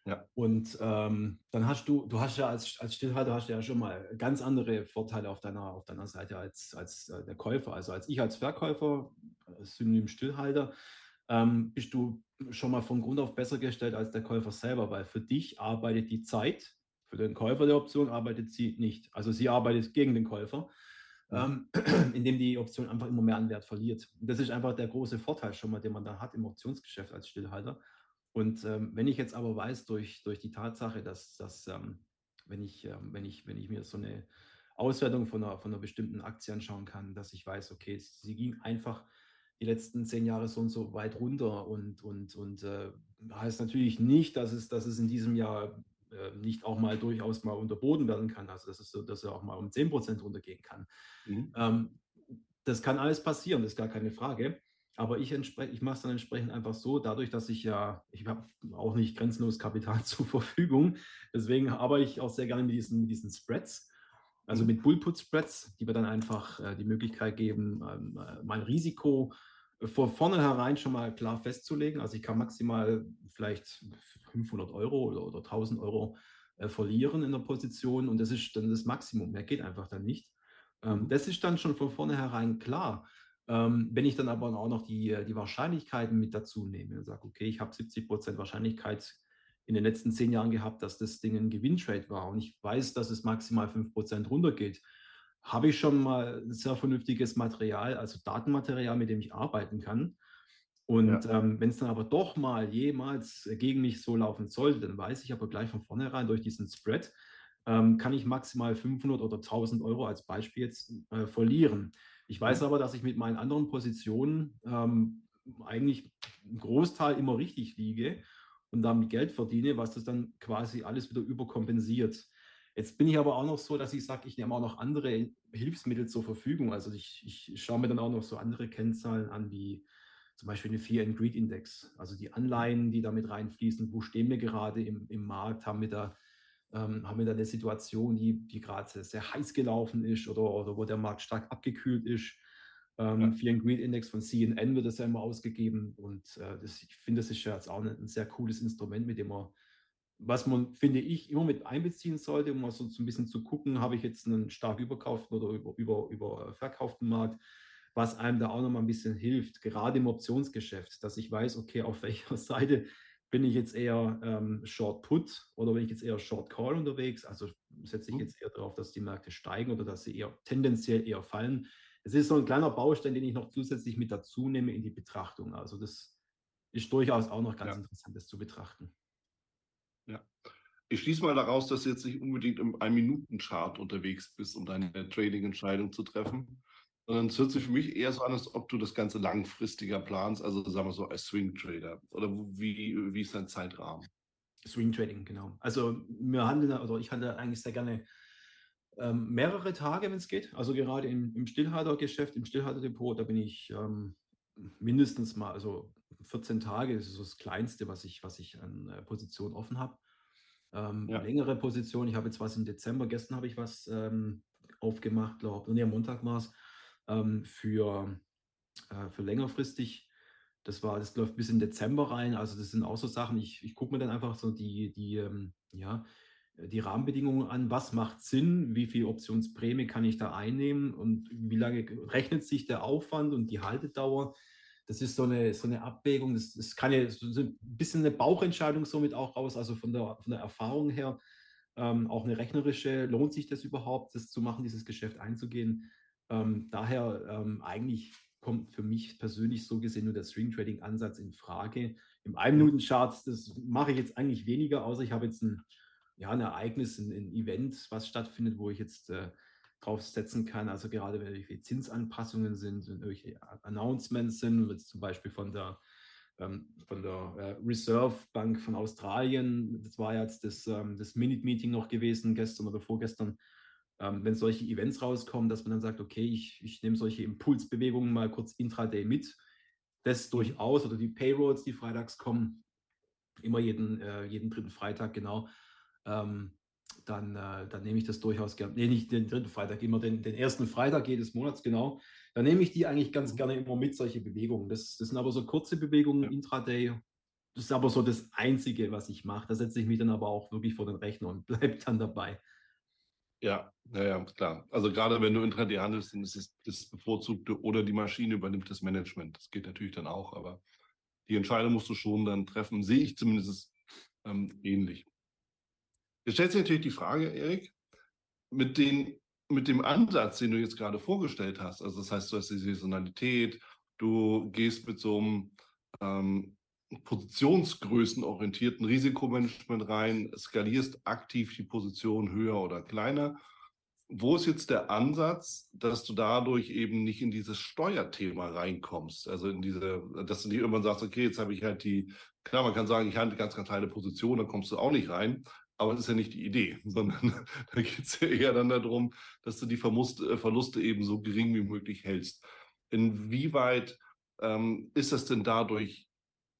Ja. ja. Und ähm, dann hast du, du hast ja als, als Stillhalter hast du ja schon mal ganz andere Vorteile auf deiner, auf deiner Seite als, als äh, der Käufer. Also als ich als Verkäufer, äh, Synonym Stillhalter, ähm, bist du schon mal von Grund auf besser gestellt als der Käufer selber, weil für dich arbeitet die Zeit, für den Käufer der Option arbeitet sie nicht. Also sie arbeitet gegen den Käufer ähm, indem die Option einfach immer mehr an Wert verliert. Das ist einfach der große Vorteil schon mal, den man da hat im Optionsgeschäft als Stillhalter. Und ähm, wenn ich jetzt aber weiß, durch, durch die Tatsache, dass, dass ähm, wenn, ich, ähm, wenn, ich, wenn ich mir so eine Auswertung von einer, von einer bestimmten Aktie anschauen kann, dass ich weiß, okay, sie ging einfach die letzten zehn Jahre so und so weit runter und, und, und äh, heißt natürlich nicht, dass es, dass es in diesem Jahr nicht auch mal durchaus mal unterboten werden kann. Also das ist so, dass er auch mal um 10 Prozent runtergehen kann. Mhm. Ähm, das kann alles passieren, das ist gar keine Frage. Aber ich, ich mache es dann entsprechend einfach so, dadurch, dass ich ja, ich habe auch nicht grenzenlos Kapital zur Verfügung. Deswegen arbeite ich auch sehr gerne mit diesen, mit diesen Spreads, also mhm. mit Bullput-Spreads, die mir dann einfach äh, die Möglichkeit geben, ähm, äh, mein Risiko von vornherein schon mal klar festzulegen. Also ich kann maximal vielleicht 500 Euro oder, oder 1000 Euro äh, verlieren in der Position und das ist dann das Maximum. Mehr geht einfach dann nicht. Ähm, das ist dann schon von vornherein klar. Ähm, wenn ich dann aber auch noch die, äh, die Wahrscheinlichkeiten mit dazu nehme und sage, okay, ich habe 70 Prozent Wahrscheinlichkeit in den letzten zehn Jahren gehabt, dass das Ding ein Gewinntrade war und ich weiß, dass es maximal 5% runtergeht, habe ich schon mal ein sehr vernünftiges Material, also Datenmaterial, mit dem ich arbeiten kann. Und ja. ähm, wenn es dann aber doch mal jemals gegen mich so laufen sollte, dann weiß ich aber gleich von vornherein durch diesen Spread, ähm, kann ich maximal 500 oder 1000 Euro als Beispiel jetzt äh, verlieren. Ich weiß aber, dass ich mit meinen anderen Positionen ähm, eigentlich einen Großteil immer richtig liege und damit Geld verdiene, was das dann quasi alles wieder überkompensiert. Jetzt bin ich aber auch noch so, dass ich sage, ich nehme auch noch andere Hilfsmittel zur Verfügung. Also ich, ich schaue mir dann auch noch so andere Kennzahlen an, wie zum Beispiel den Fear and Greed Index. Also die Anleihen, die damit reinfließen, wo stehen wir gerade im, im Markt, haben wir da ähm, haben wir da eine Situation, die, die gerade sehr, heiß gelaufen ist oder, oder wo der Markt stark abgekühlt ist. Ähm, ja. Fear and Greed Index von CNN wird das ja immer ausgegeben und äh, das, ich finde, das ist ja jetzt auch ein, ein sehr cooles Instrument, mit dem man was man, finde ich, immer mit einbeziehen sollte, um mal so, ein bisschen zu gucken, habe ich jetzt einen stark überkauften oder über, über, über verkauften Markt, was einem da auch noch mal ein bisschen hilft, gerade im Optionsgeschäft, dass ich weiß, okay, auf welcher Seite bin ich jetzt eher ähm, Short Put oder bin ich jetzt eher Short Call unterwegs? Also setze ich mhm. jetzt eher darauf, dass die Märkte steigen oder dass sie eher tendenziell eher fallen. Es ist so ein kleiner Baustein, den ich noch zusätzlich mit dazu nehme in die Betrachtung. Also das ist durchaus auch noch ganz ja. interessant, das zu betrachten. Ja. Ich schließe mal daraus, dass du jetzt nicht unbedingt im Ein-Minuten-Chart unterwegs bist, um deine Trading-Entscheidung zu treffen, sondern es hört sich für mich eher so an, als ob du das Ganze langfristiger planst, also sagen wir so als Swing-Trader. Oder wie, wie ist dein Zeitrahmen? Swing Trading, genau. Also wir handeln, oder ich handle eigentlich sehr gerne ähm, mehrere Tage, wenn es geht. Also gerade im, im Stillhaltergeschäft, im Stillhalterdepot, da bin ich ähm, mindestens mal, also 14 Tage, ist so das Kleinste, was ich, was ich an äh, Positionen offen habe. Ähm, ja. Längere Position, ich habe jetzt was im Dezember, gestern habe ich was ähm, aufgemacht, glaube ich, nee, am Montag war es, ähm, für, äh, für längerfristig. Das war, das läuft bis in Dezember rein. Also das sind auch so Sachen, ich, ich gucke mir dann einfach so die, die, ähm, ja, die Rahmenbedingungen an, was macht Sinn, wie viel Optionsprämie kann ich da einnehmen und wie lange rechnet sich der Aufwand und die Haltedauer. Das ist so eine, so eine Abwägung, das, das kann so ein bisschen eine Bauchentscheidung somit auch raus, also von der, von der Erfahrung her, ähm, auch eine rechnerische, lohnt sich das überhaupt, das zu machen, dieses Geschäft einzugehen. Ähm, daher ähm, eigentlich kommt für mich persönlich so gesehen nur der String Trading Ansatz in Frage. Im 1-Minuten-Chart, das mache ich jetzt eigentlich weniger, außer ich habe jetzt ein, ja, ein Ereignis, ein, ein Event, was stattfindet, wo ich jetzt äh, drauf setzen kann. Also gerade wenn irgendwelche Zinsanpassungen sind, wenn irgendwelche Announcements sind, jetzt zum Beispiel von der, ähm, von der äh, Reserve Bank von Australien, das war jetzt das, ähm, das Minute-Meeting noch gewesen, gestern oder vorgestern, ähm, wenn solche Events rauskommen, dass man dann sagt, okay, ich, ich nehme solche Impulsbewegungen mal kurz intraday mit. Das durchaus, oder die Payrolls, die freitags kommen, immer jeden, äh, jeden dritten Freitag, genau. Ähm, dann, äh, dann nehme ich das durchaus gerne. Nee, nicht den dritten Freitag, immer den, den ersten Freitag jedes Monats, genau. Dann nehme ich die eigentlich ganz mhm. gerne immer mit, solche Bewegungen. Das, das sind aber so kurze Bewegungen, ja. Intraday. Das ist aber so das Einzige, was ich mache. Da setze ich mich dann aber auch wirklich vor den Rechner und bleibe dann dabei. Ja, ja, ja, klar. Also gerade wenn du Intraday handelst, dann ist es das bevorzugte oder die Maschine übernimmt das Management. Das geht natürlich dann auch, aber die Entscheidung musst du schon dann treffen, sehe ich zumindest ähm, ähnlich. Jetzt stellt sich natürlich die Frage, Erik, mit, den, mit dem Ansatz, den du jetzt gerade vorgestellt hast, also das heißt, du hast die Saisonalität, du gehst mit so einem ähm, positionsgrößenorientierten Risikomanagement rein, skalierst aktiv die Position höher oder kleiner. Wo ist jetzt der Ansatz, dass du dadurch eben nicht in dieses Steuerthema reinkommst? Also in diese, dass du nicht irgendwann sagst, okay, jetzt habe ich halt die, klar, man kann sagen, ich handle ganz, ganz kleine Position, da kommst du auch nicht rein. Aber das ist ja nicht die Idee, sondern da geht es ja eher dann darum, dass du die äh, Verluste eben so gering wie möglich hältst. Inwieweit ähm, ist das denn dadurch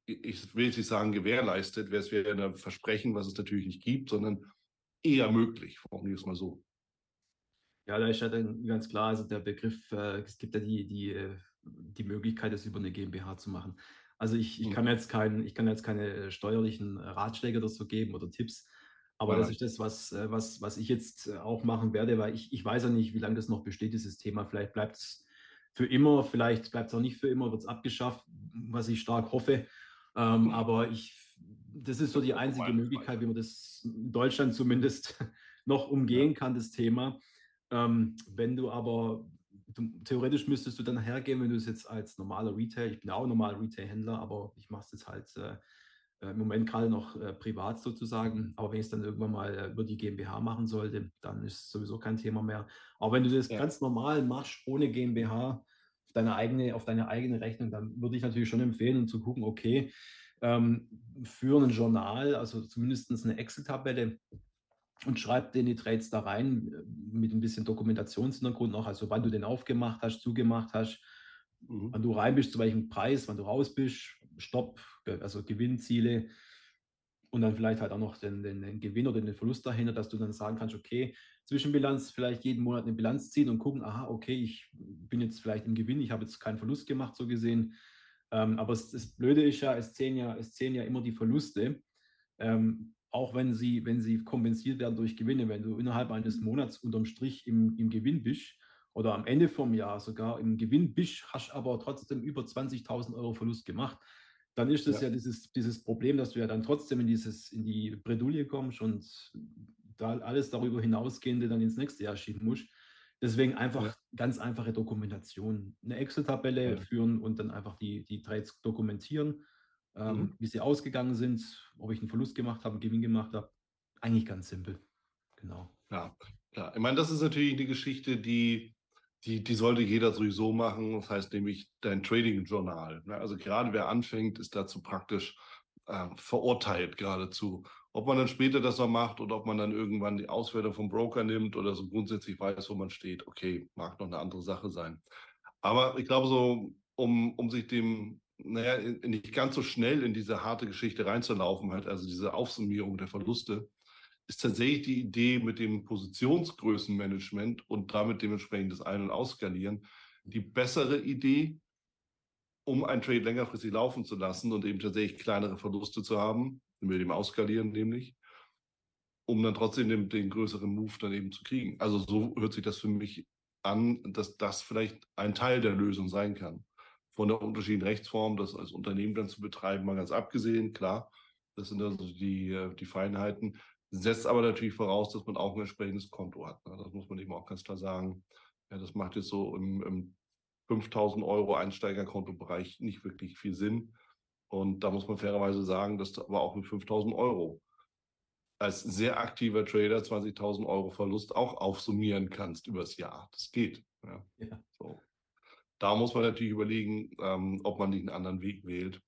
ich will jetzt nicht sagen gewährleistet, wäre es wäre ein Versprechen, was es natürlich nicht gibt, sondern eher möglich, formuliere es mal so. Ja, da ist ja dann ganz klar, also der Begriff, äh, es gibt ja die, die, äh, die Möglichkeit, das über eine GmbH zu machen. Also ich, ich, mhm. kann jetzt kein, ich kann jetzt keine steuerlichen Ratschläge dazu geben oder Tipps, aber ja. das ist das, was, äh, was, was ich jetzt auch machen werde, weil ich, ich weiß ja nicht, wie lange das noch besteht, dieses Thema. Vielleicht bleibt es für immer. Vielleicht bleibt es auch nicht für immer, wird es abgeschafft, was ich stark hoffe. Ähm, mhm. aber ich, das ist so die einzige Möglichkeit, wie man das in Deutschland zumindest noch umgehen kann, das Thema. Ähm, wenn du aber, du, theoretisch müsstest du dann hergehen, wenn du es jetzt als normaler Retail, ich bin auch normal Retail-Händler, aber ich mache es jetzt halt äh, äh, im Moment gerade noch äh, privat sozusagen. Aber wenn ich es dann irgendwann mal äh, über die GmbH machen sollte, dann ist sowieso kein Thema mehr. Aber wenn du das ja. ganz normal machst, ohne GmbH, auf deine eigene, auf deine eigene Rechnung, dann würde ich natürlich schon empfehlen, um zu gucken, okay, ähm, für ein Journal, also zumindest eine Excel-Tabelle, und schreib den die Trades da rein mit ein bisschen Dokumentationshintergrund noch, also wann du den aufgemacht hast, zugemacht hast, mhm. wann du rein bist, zu welchem Preis, wann du raus bist, Stopp, also Gewinnziele und dann vielleicht halt auch noch den, den, den, Gewinn oder den Verlust dahinter, dass du dann sagen kannst, okay, Zwischenbilanz, vielleicht jeden Monat eine Bilanz ziehen und gucken, aha, okay, ich bin jetzt vielleicht im Gewinn, ich habe jetzt keinen Verlust gemacht, so gesehen. Ähm, aber es, das Blöde ist ja, es zählen ja, es zählen ja immer die Verluste, ähm, auch wenn sie, wenn sie kompensiert werden durch Gewinne. Wenn du innerhalb eines Monats unterm Strich im, im Gewinn bist oder am Ende vom Jahr sogar im Gewinn bist, hast aber trotzdem über 20.000 Euro Verlust gemacht, dann ist es ja, ja dieses, dieses Problem, dass du ja dann trotzdem in, dieses, in die Bredouille kommst und da alles darüber hinausgehende dann ins nächste Jahr schieben musst. Deswegen einfach ja. ganz einfache Dokumentation. Eine Excel-Tabelle ja. führen und dann einfach die, die Trades dokumentieren, ähm, mhm. wie sie ausgegangen sind, ob ich einen Verlust gemacht habe, einen Gewinn gemacht habe. Eigentlich ganz simpel. Genau. Ja, ja. Ich meine, das ist natürlich eine Geschichte, die die, die sollte jeder sowieso machen. Das heißt nämlich dein Trading-Journal. Ne? Also gerade wer anfängt, ist dazu praktisch äh, verurteilt geradezu. Ob man dann später das noch macht oder ob man dann irgendwann die Auswertung vom Broker nimmt oder so grundsätzlich weiß, wo man steht, okay, mag noch eine andere Sache sein. Aber ich glaube so, um, um sich dem, naja, nicht ganz so schnell in diese harte Geschichte reinzulaufen, halt, also diese Aufsummierung der Verluste, ist tatsächlich die Idee mit dem Positionsgrößenmanagement und damit dementsprechend das Ein- und Ausskalieren die bessere Idee, um ein Trade längerfristig laufen zu lassen und eben tatsächlich kleinere Verluste zu haben, mit dem Ausskalieren nämlich, um dann trotzdem den, den größeren Move dann eben zu kriegen. Also so hört sich das für mich an, dass das vielleicht ein Teil der Lösung sein kann. Von der unterschiedlichen Rechtsform, das als Unternehmen dann zu betreiben, mal ganz abgesehen, klar, das sind also die, äh, die Feinheiten. Setzt aber natürlich voraus, dass man auch ein entsprechendes Konto hat. Ne? Das muss man eben auch ganz klar sagen. Ja, das macht jetzt so im, im 5000 Euro Einsteigerkontobereich nicht wirklich viel Sinn. Und da muss man fairerweise sagen, dass du aber auch mit 5000 Euro als sehr aktiver Trader 20.000 Euro Verlust auch aufsummieren kannst übers Jahr. Das geht. Ja. ja. So. Da muss man natürlich überlegen, ähm, ob man nicht einen anderen Weg wählt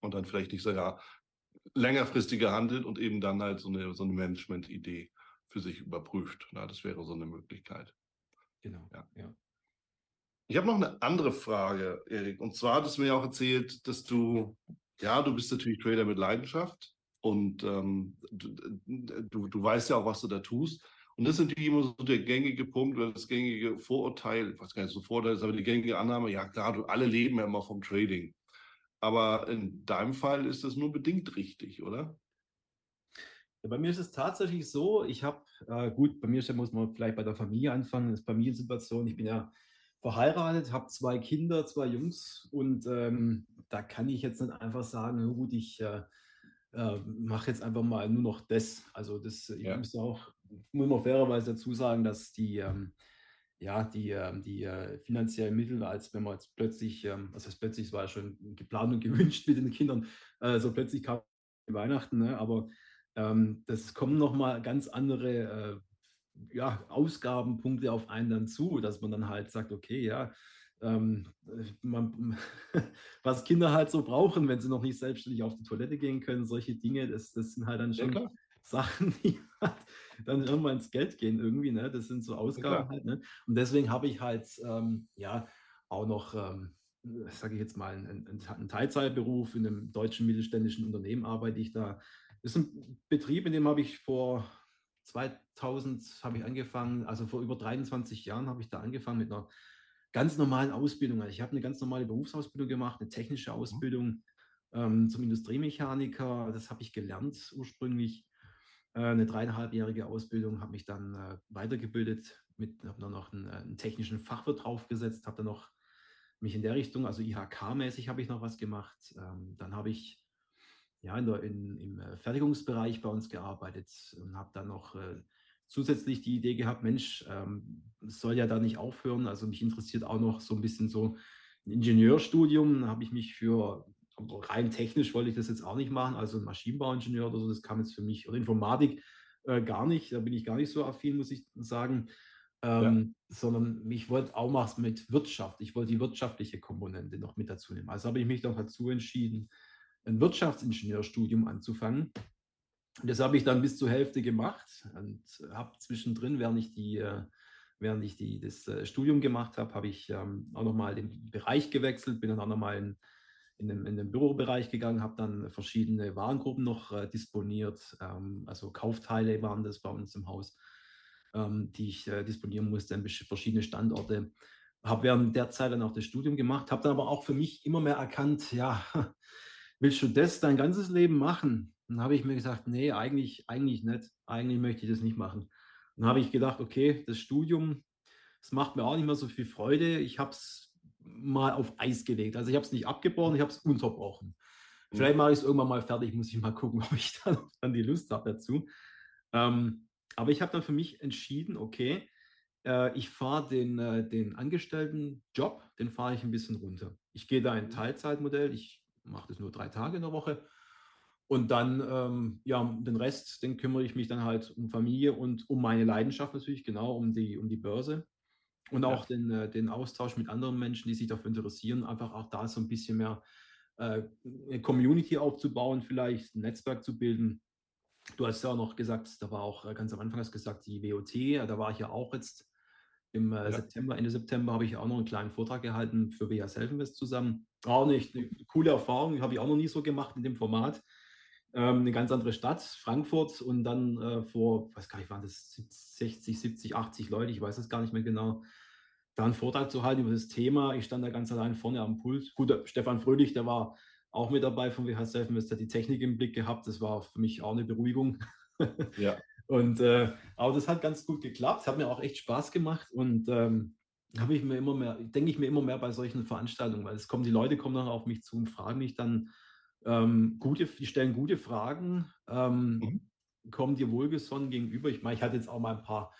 und dann vielleicht nicht sogar längerfristiger handelt und eben dann halt so eine, so eine Management-Idee für sich überprüft. Na, das wäre so eine Möglichkeit. Genau, ja. ja. Ich habe noch eine andere Frage, Erik. Und zwar hattest du mir auch erzählt, dass du, ja, du bist natürlich Trader mit Leidenschaft und ähm, du, du, du weißt ja auch, was du da tust. Und das ist natürlich immer so der gängige Punkt oder das gängige Vorurteil, ich weiß gar nicht, so Vorurteil ist, aber die gängige Annahme, ja klar, du alle leben ja immer vom Trading. Aber in deinem Fall ist das nur bedingt richtig, oder? Ja, bei mir ist es tatsächlich so, ich habe, äh, gut, bei mir muss man vielleicht bei der Familie anfangen, das ist Familiensituation. Ich bin ja verheiratet, habe zwei Kinder, zwei Jungs und ähm, da kann ich jetzt nicht einfach sagen, gut, ich äh, äh, mache jetzt einfach mal nur noch das. Also das, ich ja. muss auch, muss man fairerweise dazu sagen, dass die, ähm, ja, die, ähm, die äh, finanziellen Mittel, als wenn man jetzt plötzlich, ähm, was heißt plötzlich, es war ja schon geplant und gewünscht mit den Kindern, äh, so plötzlich kam Weihnachten, ne? aber ähm, das kommen nochmal ganz andere äh, ja, Ausgabenpunkte auf einen dann zu, dass man dann halt sagt, okay, ja, ähm, man, was Kinder halt so brauchen, wenn sie noch nicht selbstständig auf die Toilette gehen können, solche Dinge, das, das sind halt dann schon ja, Sachen, die halt dann irgendwann ins Geld gehen irgendwie. Ne? Das sind so Ausgaben ja, halt. Ne? Und deswegen habe ich halt ähm, ja auch noch, ähm, sage ich jetzt mal, einen, einen, Teilzeitberuf in einem deutschen mittelständischen Unternehmen arbeite ich da. Das ist ein Betrieb, in dem habe ich vor 2000 habe ich angefangen, also vor über 23 Jahren habe ich da angefangen mit einer ganz normalen Ausbildung. Also ich habe eine ganz normale Berufsausbildung gemacht, eine technische mhm. Ausbildung ähm, zum Industriemechaniker. Das habe ich gelernt ursprünglich. Äh, eine dreieinhalbjährige Ausbildung, habe mich dann äh, weitergebildet habe dann noch einen, einen, technischen Fachwirt draufgesetzt, habe dann noch mich in der Richtung, also IHK-mäßig habe ich noch was gemacht. Ähm, dann habe ich ja, in der, in, im äh, Fertigungsbereich bei uns gearbeitet und habe dann noch äh, zusätzlich die Idee gehabt, Mensch, ähm, soll ja da nicht aufhören. Also mich interessiert auch noch so ein bisschen so ein Ingenieurstudium. Da habe ich mich für, rein technisch wollte ich das jetzt auch nicht machen, also ein Maschinenbauingenieur oder so, das kam jetzt für mich, oder Informatik äh, gar nicht, da bin ich gar nicht so affin, muss ich sagen. Ähm, ja. sondern ich wollte auch was mit Wirtschaft. Ich wollte die wirtschaftliche Komponente noch mit dazu nehmen. Also habe ich mich doch dazu entschieden, ein Wirtschaftsingenieurstudium anzufangen. Und das habe ich dann bis zur Hälfte gemacht und habe zwischendrin, während ich, die, äh, während ich die, das äh, Studium gemacht habe, habe ich ähm, auch nochmal den Bereich gewechselt, bin dann auch nochmal in, in, den, in den Bürobereich gegangen, habe dann verschiedene Warengruppen noch äh, disponiert, ähm, also Kaufteile waren das bei uns im Haus, ähm, die ich disponieren musste an verschiedene Standorte. Habe während der Zeit dann auch das Studium gemacht, habe dann aber auch für mich immer mehr erkannt, ja, willst du das dein ganzes Leben machen? Dann habe ich mir gesagt, nee, eigentlich, eigentlich nicht. Eigentlich möchte ich das nicht machen. Dann habe ich gedacht, okay, das Studium, das macht mir auch nicht mehr so viel Freude. Ich habe es mal auf Eis gelegt. Also ich habe es nicht abgebrochen, ich habe es unterbrochen. Mhm. Vielleicht mache ich es irgendwann mal fertig, muss ich mal gucken, ob ich dann, dann die Lust habe dazu. Ähm, aber ich habe dann für mich entschieden, okay, äh, ich fahre den, äh, den Angestelltenjob, den fahre ich ein bisschen runter. Ich gehe da in mhm. Teilzeitmodell, ich mache das nur drei Tage in der Woche. Und dann, ähm, ja, den Rest, den kümmere ich mich dann halt um Familie und um meine Leidenschaft natürlich, genau, um die, um die Börse. Und auch ja. den, äh, den Austausch mit anderen Menschen, die sich dafür interessieren, einfach auch da so ein bisschen mehr äh, eine Community aufzubauen, vielleicht ein Netzwerk zu bilden. Du hast ja auch noch gesagt, da war auch äh, ganz am Anfang hast gesagt, die WOT, da war ich ja auch jetzt im äh, ja. September, Ende September habe ich auch noch einen kleinen Vortrag gehalten für WH Selfinvest zusammen. Auch nicht eine coole Erfahrung, habe ich auch noch nie so gemacht in dem Format. Ähm, eine ganz andere Stadt, Frankfurt, und dann äh, vor, weiß gar nicht, waren das 60, 70, 80 Leute, ich weiß es gar nicht mehr genau, da einen Vortrag zu halten über das Thema. Ich stand da ganz allein vorne am Pult. Gut, Stefan Fröhlich, der war auch mit dabei von WH Selfinvest, hat die Technik im Blick gehabt. Das war für mich auch eine Beruhigung. Ja. Und äh, aber das hat ganz gut geklappt, hat mir auch echt Spaß gemacht und ähm, habe ich mir immer mehr, denke ich mir immer mehr bei solchen Veranstaltungen, weil es kommen, die Leute kommen dann auf mich zu und fragen mich dann ähm, gute, die stellen gute Fragen, ähm, mhm. kommen dir wohlgesonnen gegenüber. Ich meine, ich hatte jetzt auch mal ein paar.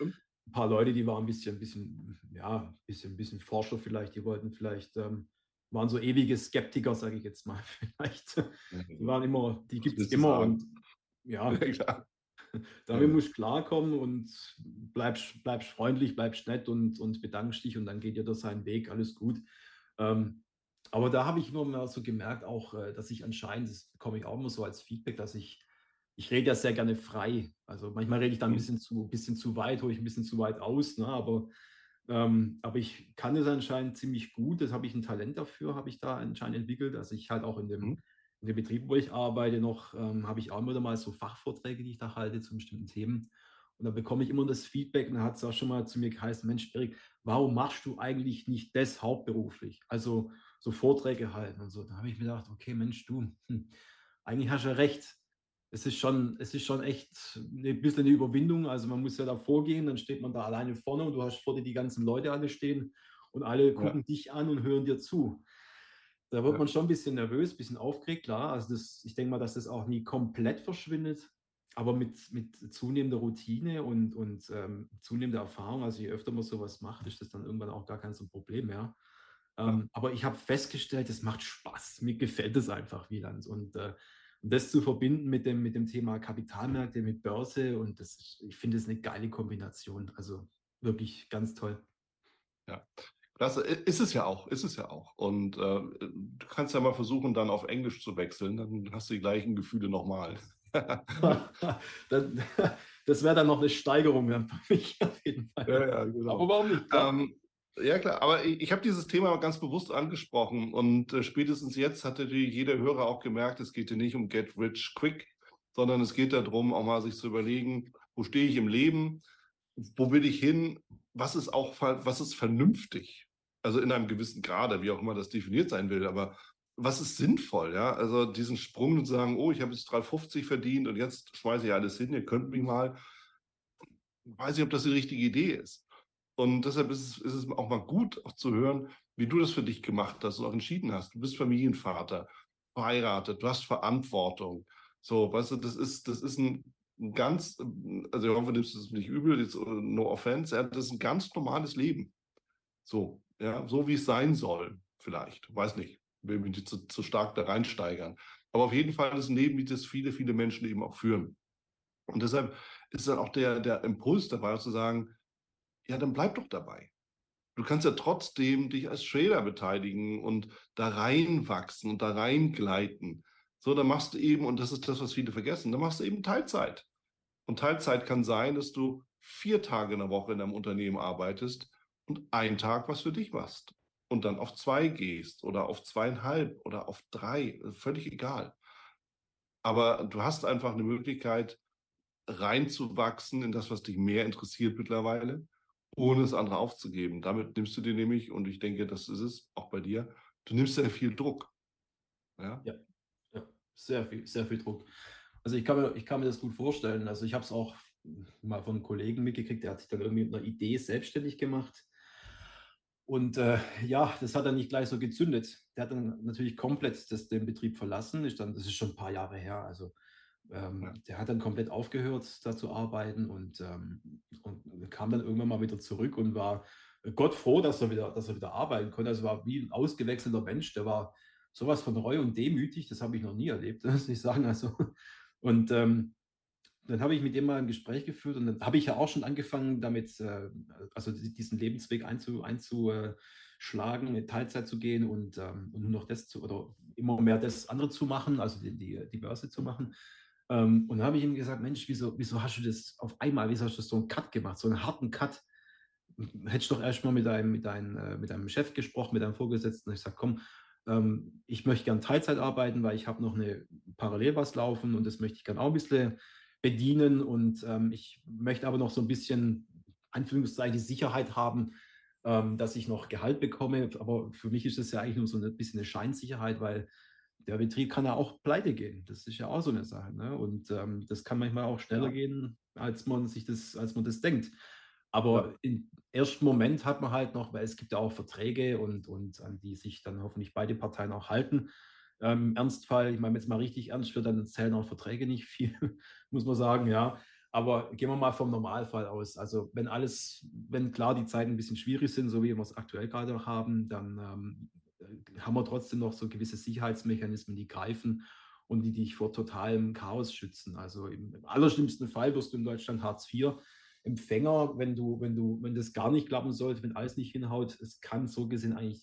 Ein paar Leute, die waren ein bisschen, ein bisschen, ja, ein bisschen, ein bisschen Forscher vielleicht, die wollten vielleicht, ähm, waren so ewige Skeptiker, sage ich jetzt mal vielleicht. Die waren immer, die gibt es immer und ja, ja damit musst du klarkommen und bleibst, bleibst freundlich, bleibst nett und, und bedankst dich und dann geht jeder seinen Weg, alles gut. Ähm, aber da habe ich immer mehr so gemerkt, auch, äh, dass ich anscheinend, das bekomme ich auch immer so als Feedback, dass ich, ich rede ja sehr gerne frei. Also manchmal rede ich da ein mhm. bisschen zu, bisschen zu weit, hole ich ein bisschen zu weit aus, ne? aber, ähm, aber ich kann es anscheinend ziemlich gut. Das habe ich ein Talent dafür, habe ich da anscheinend entwickelt, dass ich halt auch in dem, mhm in dem Betrieb, wo ich arbeite, noch ähm, habe ich auch immer mal so Fachvorträge, die ich da halte zu bestimmten Themen. Und da bekomme ich immer das Feedback, und da hat es auch schon mal zu mir geheißen, Mensch, Erik, warum machst du eigentlich nicht das hauptberuflich? Also so Vorträge halten und so. Da habe ich mir gedacht, okay, Mensch, du, hm, eigentlich hast du ja recht. Es ist schon, es ist schon echt ein bisschen eine Überwindung. Also man muss ja da vorgehen, dann steht man da alleine vorne und du hast vor dir die ganzen Leute alle stehen und alle gucken ja. dich an und hören dir zu. Da wird man schon ein bisschen nervös, ein bisschen aufgeregt, klar. Also das, ich denke mal, dass das auch nie komplett verschwindet. Aber mit, mit zunehmender Routine und, und ähm, zunehmender Erfahrung, also je öfter man sowas macht, ist das dann irgendwann auch gar kein so ein Problem mehr. Ähm, aber ich habe festgestellt, es macht Spaß. Mir gefällt es einfach, Wieland. Und, äh, und das zu verbinden mit dem, mit dem Thema Kapitalmärkte, mit Börse, und das, ich finde es eine geile Kombination. Also wirklich ganz toll. Ja, das ist es ja auch, ist es ja auch. Und äh, du kannst ja mal versuchen, dann auf Englisch zu wechseln, dann hast du die gleichen Gefühle nochmal. das wäre dann noch eine Steigerung dann für mich auf jeden Fall. Ja, ja, genau. Aber warum nicht? Ähm, ja, klar, aber ich, ich habe dieses Thema ganz bewusst angesprochen und äh, spätestens jetzt hat natürlich jeder Hörer auch gemerkt, es geht hier nicht um Get Rich Quick, sondern es geht darum, auch mal sich zu überlegen, wo stehe ich im Leben, wo will ich hin, was ist auch, was ist vernünftig? Also in einem gewissen Grade, wie auch immer das definiert sein will, aber was ist sinnvoll, ja? Also diesen Sprung und sagen, oh, ich habe jetzt 3,50 verdient und jetzt schmeiße ich alles hin, ihr könnt mich mal. Weiß ich, ob das die richtige Idee ist. Und deshalb ist es, ist es auch mal gut, auch zu hören, wie du das für dich gemacht hast und auch entschieden hast. Du bist Familienvater, verheiratet, du hast Verantwortung. So, weißt du, das ist, das ist ein, ganz, also ich hoffe, du nimmst es nicht übel, jetzt, no offense, ja, das ist ein ganz normales Leben. So, ja, so wie es sein soll, vielleicht. Weiß nicht, will mich nicht zu, zu stark da reinsteigern. Aber auf jeden Fall ist ein Leben, wie das viele, viele Menschen eben auch führen. Und deshalb ist dann auch der, der Impuls dabei, zu sagen, ja, dann bleib doch dabei. Du kannst ja trotzdem dich als Trader beteiligen und da reinwachsen und da reingleiten. So, dann machst du eben, und das ist das, was viele vergessen, dann machst du eben Teilzeit. Und Teilzeit kann sein, dass du vier Tage in der Woche in einem Unternehmen arbeitest und einen Tag was für dich machst. Und dann auf zwei gehst oder auf zweieinhalb oder auf drei, völlig egal. Aber du hast einfach eine Möglichkeit, reinzuwachsen in das, was dich mehr interessiert mittlerweile ohne das andere aufzugeben. Damit nimmst du dir nämlich, und ich denke, das ist es auch bei dir, du nimmst sehr viel Druck. Ja, ja, ja sehr viel, sehr viel Druck. Also ich kann mir, ich kann mir das gut vorstellen. Also ich habe es auch mal von einem Kollegen mitgekriegt, der hat sich dann irgendwie mit einer Idee selbstständig gemacht. Und äh, ja, das hat dann nicht gleich so gezündet. Der hat dann natürlich komplett das, den Betrieb verlassen. Ist dann, das ist schon ein paar Jahre her. Also ähm, ja. Der hat dann komplett aufgehört, da zu arbeiten und, ähm, und kam dann irgendwann mal wieder zurück und war Gott froh, dass er wieder, dass er wieder arbeiten konnte. Also war wie ein ausgewechselter Mensch, der war sowas von reu und demütig, das habe ich noch nie erlebt, muss ich sagen. Also, und ähm, dann habe ich mit dem mal ein Gespräch geführt und dann habe ich ja auch schon angefangen, damit, äh, also diesen Lebensweg einzu, einzuschlagen, mit Teilzeit zu gehen und, ähm, und nur noch das zu, oder immer mehr das andere zu machen, also die, die, die Börse zu machen. Ähm, und dann habe ich ihm gesagt, Mensch, wieso, wieso hast du das auf einmal, wieso hast du so einen Cut gemacht, so einen harten Cut? Hättest du doch erst mal mit deinem, mit, deinem, äh, mit deinem Chef gesprochen, mit deinem Vorgesetzten. Ich sage, komm, ähm, ich möchte gern Teilzeit arbeiten, weil ich habe noch eine parallel was laufen und das möchte ich gern auch ein bisschen bedienen. Und ähm, ich möchte aber noch so ein bisschen, Anführungszeichen, die Sicherheit haben, ähm, dass ich noch Gehalt bekomme. Aber für mich ist das ja eigentlich nur so ein bisschen eine Scheinsicherheit, weil der Betrieb kann ja auch pleite gehen. Das ist ja auch so eine Sache. Ne? Und ähm, das kann manchmal auch schneller ja. gehen, als man sich das, als man das denkt. Aber ja. im ersten Moment hat man halt noch, weil es gibt ja auch Verträge und, und an die sich dann hoffentlich beide Parteien auch halten. Ähm, Im Ernstfall, ich meine, wenn es mal richtig ernst wird, dann zählen auch Verträge nicht viel, muss man sagen, ja. Aber gehen wir mal vom Normalfall aus. Also wenn alles, wenn klar die Zeiten ein bisschen schwierig sind, so wie wir es aktuell gerade haben, dann ähm, haben wir trotzdem noch so gewisse Sicherheitsmechanismen, die greifen und die dich vor totalem Chaos schützen. Also im, im allerschlimmsten Fall wirst du in Deutschland Hartz IV Empfänger, wenn du, wenn du, wenn das gar nicht klappen sollte, wenn alles nicht hinhaut, es kann so gesehen eigentlich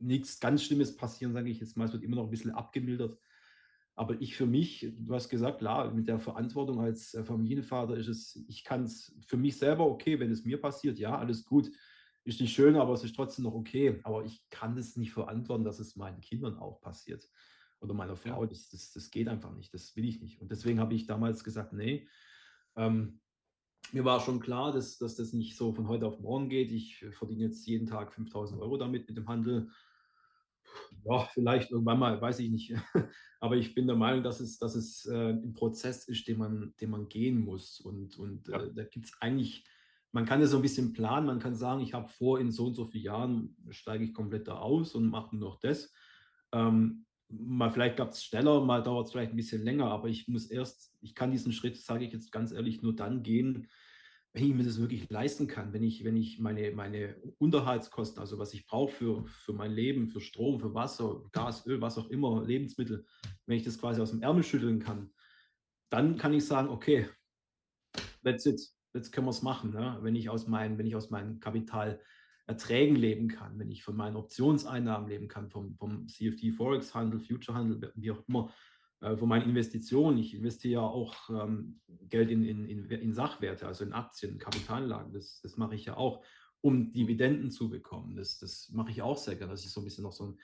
nichts ganz Schlimmes passieren, sage ich jetzt mal. Es wird immer noch ein bisschen abgemildert. Aber ich für mich, du hast gesagt, klar, mit der Verantwortung als Familienvater ist es, ich kann es für mich selber okay, wenn es mir passiert, ja, alles gut ist nicht schön, aber es ist trotzdem noch okay. Aber ich kann das nicht verantworten, dass es meinen Kindern auch passiert oder meiner Frau. Ja. Das, das, das geht einfach nicht. Das will ich nicht. Und deswegen habe ich damals gesagt, nee, ähm, mir war schon klar, dass, dass das nicht so von heute auf morgen geht. Ich verdiene jetzt jeden Tag 5000 Euro damit mit dem Handel. Ja, vielleicht irgendwann mal, weiß ich nicht. Aber ich bin der Meinung, dass es, dass es äh, ein Prozess ist, den man, den man gehen muss. Und, und ja. äh, da gibt es eigentlich man kann es so ein bisschen planen, man kann sagen, ich habe vor, in so und so vielen Jahren steige ich komplett da aus und mache nur noch das. Ähm, mal vielleicht klappt es schneller, mal dauert es vielleicht ein bisschen länger, aber ich muss erst, ich kann diesen Schritt, sage ich jetzt ganz ehrlich, nur dann gehen, wenn ich mir das wirklich leisten kann, wenn ich, wenn ich meine, meine Unterhaltskosten, also was ich brauche für, für mein Leben, für Strom, für Wasser, Gas, Öl, was auch immer, Lebensmittel, wenn ich das quasi aus dem Ärmel schütteln kann, dann kann ich sagen, okay, that's it jetzt können wir es machen. Ne? Wenn ich aus meinen, wenn ich aus meinen Kapitalerträgen leben kann, wenn ich von meinen Optionseinnahmen leben kann, vom, vom CFD Forex Handel, Future Handel, wie auch immer, äh, von meinen Investitionen. Ich investiere ja auch ähm, Geld in, in, in, in, Sachwerte, also in Aktien, Kapitalanlagen. Das, das mache ich ja auch, um Dividenden zu bekommen. Das, das mache ich auch sehr gerne, dass ich so ein bisschen noch so einen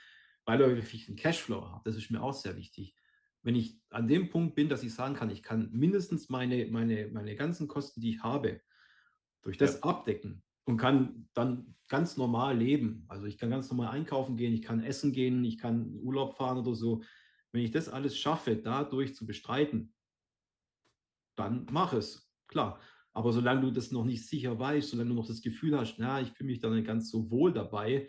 beiläufigen Cashflow habe. Das ist mir auch sehr wichtig wenn ich an dem Punkt bin, dass ich sagen kann, ich kann mindestens meine, meine, meine ganzen Kosten, die ich habe, durch das ja. abdecken und kann dann ganz normal leben. Also ich kann ganz normal einkaufen gehen, ich kann essen gehen, ich kann Urlaub fahren oder so. Wenn ich das alles schaffe, dadurch zu bestreiten, dann mache es, klar. Aber solange du das noch nicht sicher weißt, solange du noch das Gefühl hast, na, ich fühle mich da nicht ganz so wohl dabei,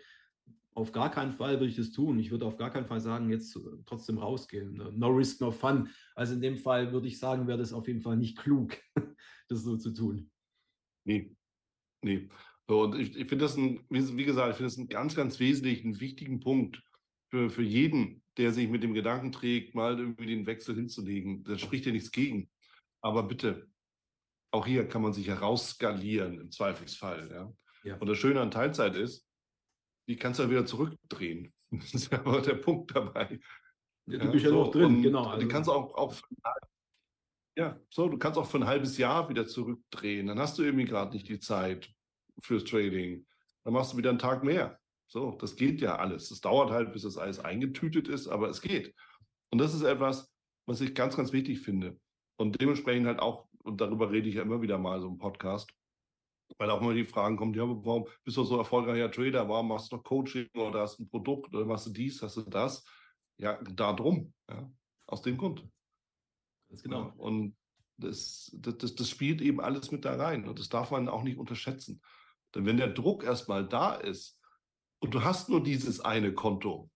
auf gar keinen Fall würde ich das tun. Ich würde auf gar keinen Fall sagen, jetzt äh, trotzdem rausgehen. Ne? No risk, no fun. Also in dem Fall würde ich sagen, wäre das auf jeden Fall nicht klug, das so zu tun. Nee, nee. Und ich, ich finde das ein, wie gesagt, ich finde das einen ganz, ganz wesentlichen, wichtigen Punkt für, für jeden, der sich mit dem Gedanken trägt, mal irgendwie den Wechsel hinzulegen. Da spricht ja nichts gegen. Aber bitte, auch hier kann man sich herausskalieren im Zweifelsfall. Ja? ja. Und das Schöne an Teilzeit ist, die kannst du ja wieder zurückdrehen. Das ist ja aber der Punkt dabei. Ja, du bist ja, so, noch drin, genau. Also. Die kannst auch, auch ja, so, du kannst auch für ein halbes Jahr wieder zurückdrehen. Dann hast du irgendwie gerade nicht die Zeit fürs Trading. Dann machst du wieder einen Tag mehr. So, das geht ja alles. Es dauert halt, bis das alles eingetütet ist, aber es geht. Und das ist etwas, was ich ganz, ganz wichtig finde. Und dementsprechend halt auch, und darüber rede ich ja immer wieder mal so im Podcast, weil auch immer die Fragen kommen, ja, warum bist du so erfolgreicher Trader? Warum machst du noch Coaching oder hast ein Produkt oder machst du dies, hast du das? Ja, darum, ja, aus dem Grund. Ganz genau. Ja, und das, das, das spielt eben alles mit da rein und das darf man auch nicht unterschätzen. Denn wenn der Druck erstmal da ist und du hast nur dieses eine Konto,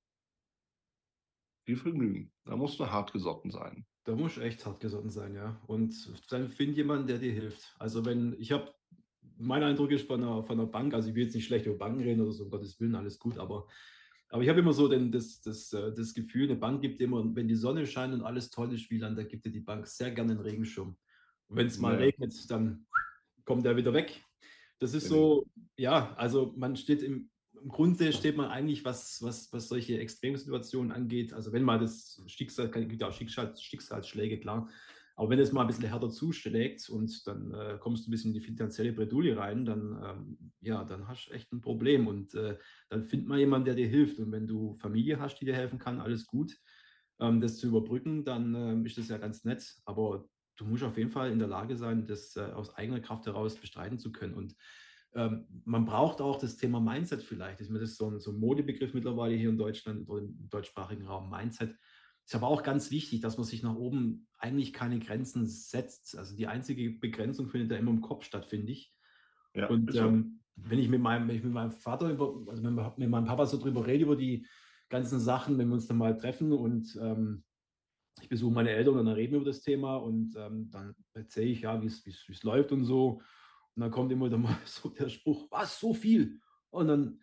viel Vergnügen. Da musst du hart gesotten sein. Da musst du echt hart gesotten sein, ja. Und dann find jemanden, der dir hilft. Also wenn, ich habe mein Eindruck ist von einer, von einer Bank, also ich will jetzt nicht schlecht über Banken reden oder so, um Gottes Willen, alles gut, aber, aber ich habe immer so den, das, das, äh, das Gefühl, eine Bank gibt immer, wenn die Sonne scheint und alles toll ist, wie dann, da gibt dir die Bank sehr gerne einen Regenschirm. Und wenn es mal ja. regnet, dann kommt er wieder weg. Das ist so, ja, also man steht im, im Grunde steht man eigentlich, was, was, was solche Extremsituationen angeht, also wenn mal das Schicksal, gibt ja auch Schicksals, Schicksalsschläge, klar, aber wenn es mal ein bisschen härter zuschlägt und dann äh, kommst du ein bisschen in die finanzielle Bredouille rein, dann, ähm, ja, dann hast du echt ein Problem und äh, dann findet man jemanden, der dir hilft. Und wenn du Familie hast, die dir helfen kann, alles gut, ähm, das zu überbrücken, dann ähm, ist das ja ganz nett. Aber du musst auf jeden Fall in der Lage sein, das äh, aus eigener Kraft heraus bestreiten zu können. Und ähm, man braucht auch das Thema Mindset vielleicht. Das ist so ein, so ein Modebegriff mittlerweile hier in Deutschland oder im deutschsprachigen Raum. Mindset ist aber auch ganz wichtig, dass man sich nach oben eigentlich keine Grenzen setzt. Also die einzige Begrenzung findet ja immer im Kopf statt, finde ich. Ja, und ähm, wenn ich mit meinem, ich mit meinem Vater über, also mit meinem Papa so drüber rede, über die ganzen Sachen, wenn wir uns dann mal treffen und ähm, ich besuche meine Eltern und dann reden wir über das Thema und ähm, dann erzähle ich ja, wie es läuft und so. Und dann kommt immer wieder mal so der Spruch, was, so viel? Und dann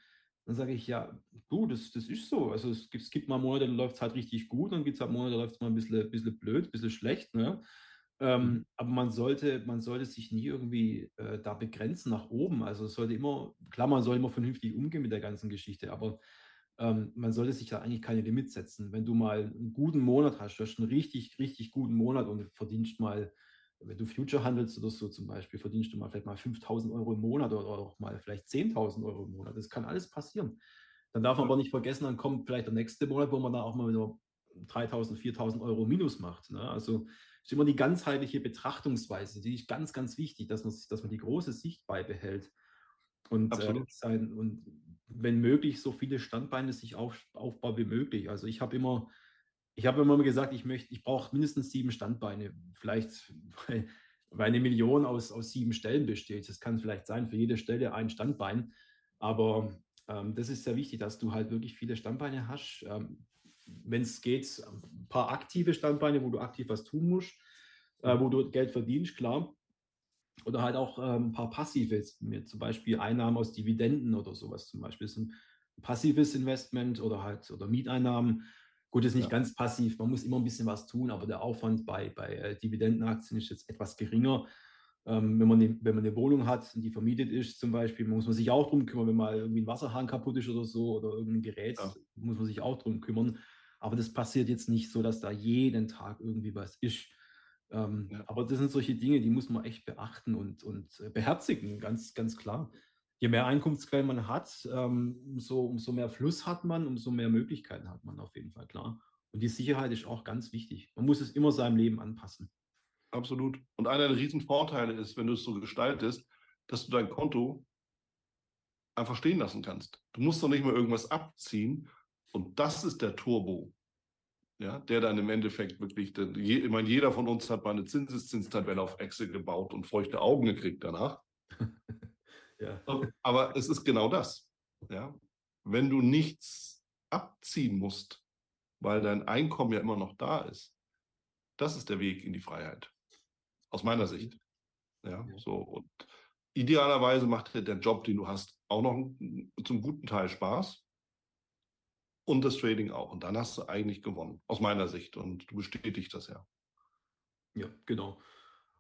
dann sage ich, ja, du, das, das ist so. Also es gibt, es gibt mal Monate, da läuft es halt richtig gut, dann gibt es halt Monate, da läuft es mal ein bisschen, bisschen blöd, ein bisschen schlecht. Ne? Ähm, mhm. aber man sollte, man sollte sich nie irgendwie äh, da begrenzen nach oben. Also es sollte immer, klar, man soll immer vernünftig umgehen mit der ganzen Geschichte, aber ähm, man sollte sich da eigentlich keine Limits setzen. Wenn du mal einen guten Monat hast, du hast einen richtig, richtig guten Monat und verdienst mal wenn du Future handelst oder so zum Beispiel, verdienst du mal vielleicht mal 5000 Euro im Monat oder auch mal vielleicht 10.000 Euro im Monat. Das kann alles passieren. Dann darf man aber nicht vergessen, dann kommt vielleicht der nächste Monat, wo man da auch mal wieder 3000, 4000 Euro Minus macht. Ne? Also ist immer die ganzheitliche Betrachtungsweise, die ist ganz, ganz wichtig, dass man, dass man die große Sicht beibehält. Und, äh, sein, und wenn möglich, so viele Standbeine sich auf, aufbauen wie möglich. Also ich habe immer ich habe immer gesagt, ich möchte, ich brauche mindestens sieben Standbeine. Vielleicht, weil, weil eine Million aus, aus sieben Stellen besteht. Das kann vielleicht sein, für jede Stelle ein Standbein. Aber ähm, das ist sehr wichtig, dass du halt wirklich viele Standbeine hast. Ähm, Wenn es geht, ein paar aktive Standbeine, wo du aktiv was tun musst, äh, wo du Geld verdienst, klar. Oder halt auch ähm, ein paar passive, zum Beispiel Einnahmen aus Dividenden oder sowas zum Beispiel. Das ist ein passives Investment oder halt oder Mieteinnahmen Gut, ist nicht ja. ganz passiv, man muss immer ein bisschen was tun, aber der Aufwand bei, bei äh, Dividendenaktien ist jetzt etwas geringer. Ähm, wenn, man ne, wenn man eine Wohnung hat und die vermietet ist zum Beispiel, muss man sich auch darum kümmern, wenn mal irgendwie ein Wasserhahn kaputt ist oder so oder irgendein Gerät, ja. muss man sich auch darum kümmern. Aber das passiert jetzt nicht so, dass da jeden Tag irgendwie was ist. Ähm, ja. Aber das sind solche Dinge, die muss man echt beachten und, und äh, beherzigen, ganz, ganz klar je mehr Einkunftsquellen man hat, ähm, umso, umso mehr Fluss hat man, umso mehr Möglichkeiten hat man auf jeden Fall, klar. Und die Sicherheit ist auch ganz wichtig. Man muss es immer seinem Leben anpassen. Absolut. Und einer der riesen Vorteile ist, wenn du es so gestaltest, dass du dein Konto einfach stehen lassen kannst. Du musst doch nicht mehr irgendwas abziehen. Und das ist der Turbo. ja, der dann im Endeffekt wirklich, ich meine, jeder von uns hat mal eine Zinseszinstabelle auf Excel gebaut und feuchte Augen gekriegt danach. ja. Aber es ist genau das. Ja? Wenn du nichts abziehen musst, weil dein Einkommen ja immer noch da ist, das ist der Weg in die Freiheit. Aus meiner Sicht. Ja, so. Und idealerweise macht der Job, den du hast, auch noch zum guten Teil Spaß und das Trading auch. Und dann hast du eigentlich gewonnen, aus meiner Sicht. Und du bestätigst das ja. Ja, genau.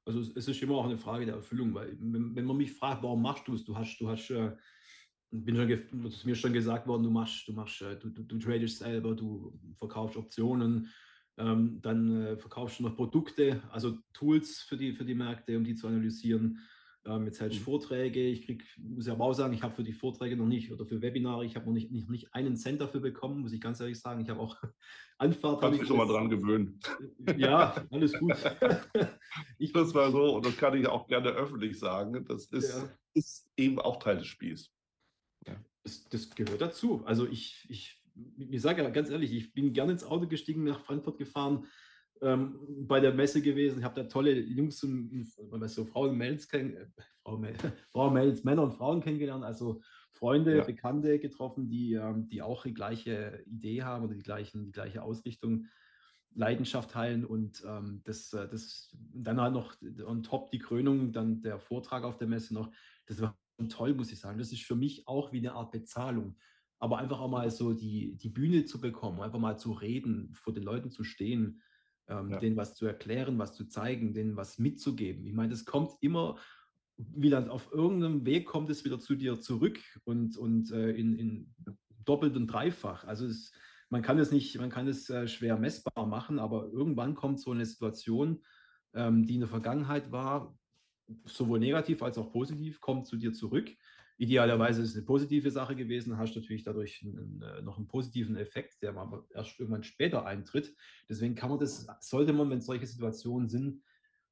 Also es ist immer auch eine Frage der Erfüllung, weil wenn, man mich fragt, warum machst du es, du hast, du hast, äh, bin schon, ist mir schon gesagt worden, du machst, du machst, äh, du, du, du tradest selber, du verkaufst Optionen, ähm, dann äh, verkaufst du noch Produkte, also Tools für die, für die Märkte, um die zu analysieren. Ähm, jetzt hältst du mhm. Vorträge. Ich krieg, muss ja aber auch sagen, ich habe für die Vorträge noch nicht oder für Webinare, ich habe noch nicht, nicht, nicht einen Cent dafür bekommen, muss ich ganz ehrlich sagen. Ich habe auch Anfahrt. Kannst dich schon mal dran gewöhnen. Ja, alles gut. ich, das war so, und das kann ich auch gerne öffentlich sagen. Das ist, ja. ist eben auch Teil des Spiels. Ja. Das, das gehört dazu. Also ich, ich, ich sage ja ganz ehrlich, ich bin gerne ins Auto gestiegen, nach Frankfurt gefahren, ähm, bei der Messe gewesen. Ich habe da tolle Jungs und so Frauen, Mails, kenn, äh, Frau, Frau Mails, Männer und Frauen kennengelernt, also Freunde, ja. Bekannte getroffen, die, ähm, die auch die gleiche Idee haben oder die, gleichen, die gleiche Ausrichtung, Leidenschaft teilen und ähm, das, äh, das dann halt noch on top die Krönung, dann der Vortrag auf der Messe noch. Das war toll, muss ich sagen. Das ist für mich auch wie eine Art Bezahlung. Aber einfach auch mal so die, die Bühne zu bekommen, einfach mal zu reden, vor den Leuten zu stehen, ähm, ja. denen was zu erklären, was zu zeigen, denen was mitzugeben. Ich meine, das kommt immer wieder auf irgendeinem Weg kommt es wieder zu dir zurück und, und äh, in, in doppelt und dreifach. Also es, man kann es nicht, man kann es äh, schwer messbar machen, aber irgendwann kommt so eine Situation, ähm, die in der Vergangenheit war, sowohl negativ als auch positiv, kommt zu dir zurück Idealerweise ist es eine positive Sache gewesen, hast natürlich dadurch einen, äh, noch einen positiven Effekt, der aber erst irgendwann später eintritt. Deswegen kann man das, sollte man, wenn solche Situationen sind,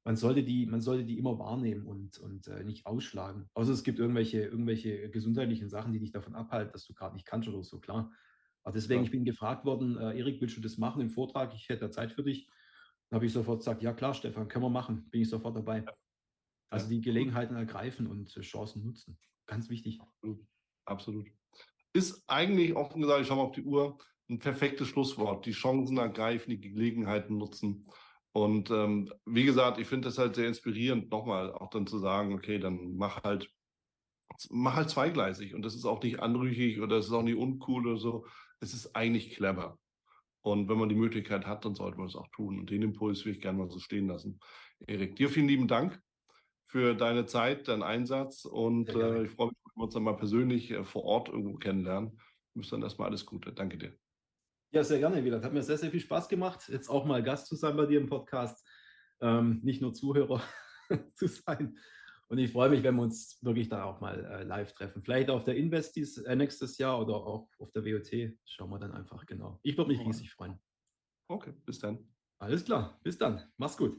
man sollte die, man sollte die immer wahrnehmen und, und äh, nicht ausschlagen. Außer es gibt irgendwelche, irgendwelche gesundheitlichen Sachen, die dich davon abhalten, dass du gerade nicht kannst oder so, klar. Aber deswegen, ja. ich bin gefragt worden, äh, Erik, willst du das machen im Vortrag? Ich hätte da Zeit für dich. Dann habe ich sofort gesagt, ja klar, Stefan, können wir machen, bin ich sofort dabei. Ja. Also die Gelegenheiten ergreifen und äh, Chancen nutzen. Ganz wichtig. Absolut. Absolut. Ist eigentlich, offen gesagt, ich schaue mal auf die Uhr, ein perfektes Schlusswort. Die Chancen ergreifen, die Gelegenheiten nutzen. Und ähm, wie gesagt, ich finde das halt sehr inspirierend, nochmal auch dann zu sagen, okay, dann mach halt, mach halt zweigleisig. Und das ist auch nicht anrüchig oder es ist auch nicht uncool oder so. Es ist eigentlich clever. Und wenn man die Möglichkeit hat, dann sollte man es auch tun. Und den Impuls will ich gerne mal so stehen lassen. Erik, dir vielen lieben Dank für deine Zeit, deinen Einsatz und äh, ich freue mich, wenn wir uns dann mal persönlich äh, vor Ort irgendwo kennenlernen. Wünsche dann erstmal alles Gute. Danke dir. Ja, sehr gerne, Wieland. Hat mir sehr, sehr viel Spaß gemacht, jetzt auch mal Gast zu sein bei dir im Podcast. Ähm, nicht nur Zuhörer zu sein. Und ich freue mich, wenn wir uns wirklich da auch mal äh, live treffen. Vielleicht auf der Investis äh, nächstes Jahr oder auch auf der WOT. Schauen wir dann einfach genau. Ich würde mich riesig freuen. Okay, bis dann. Alles klar, bis dann. Mach's gut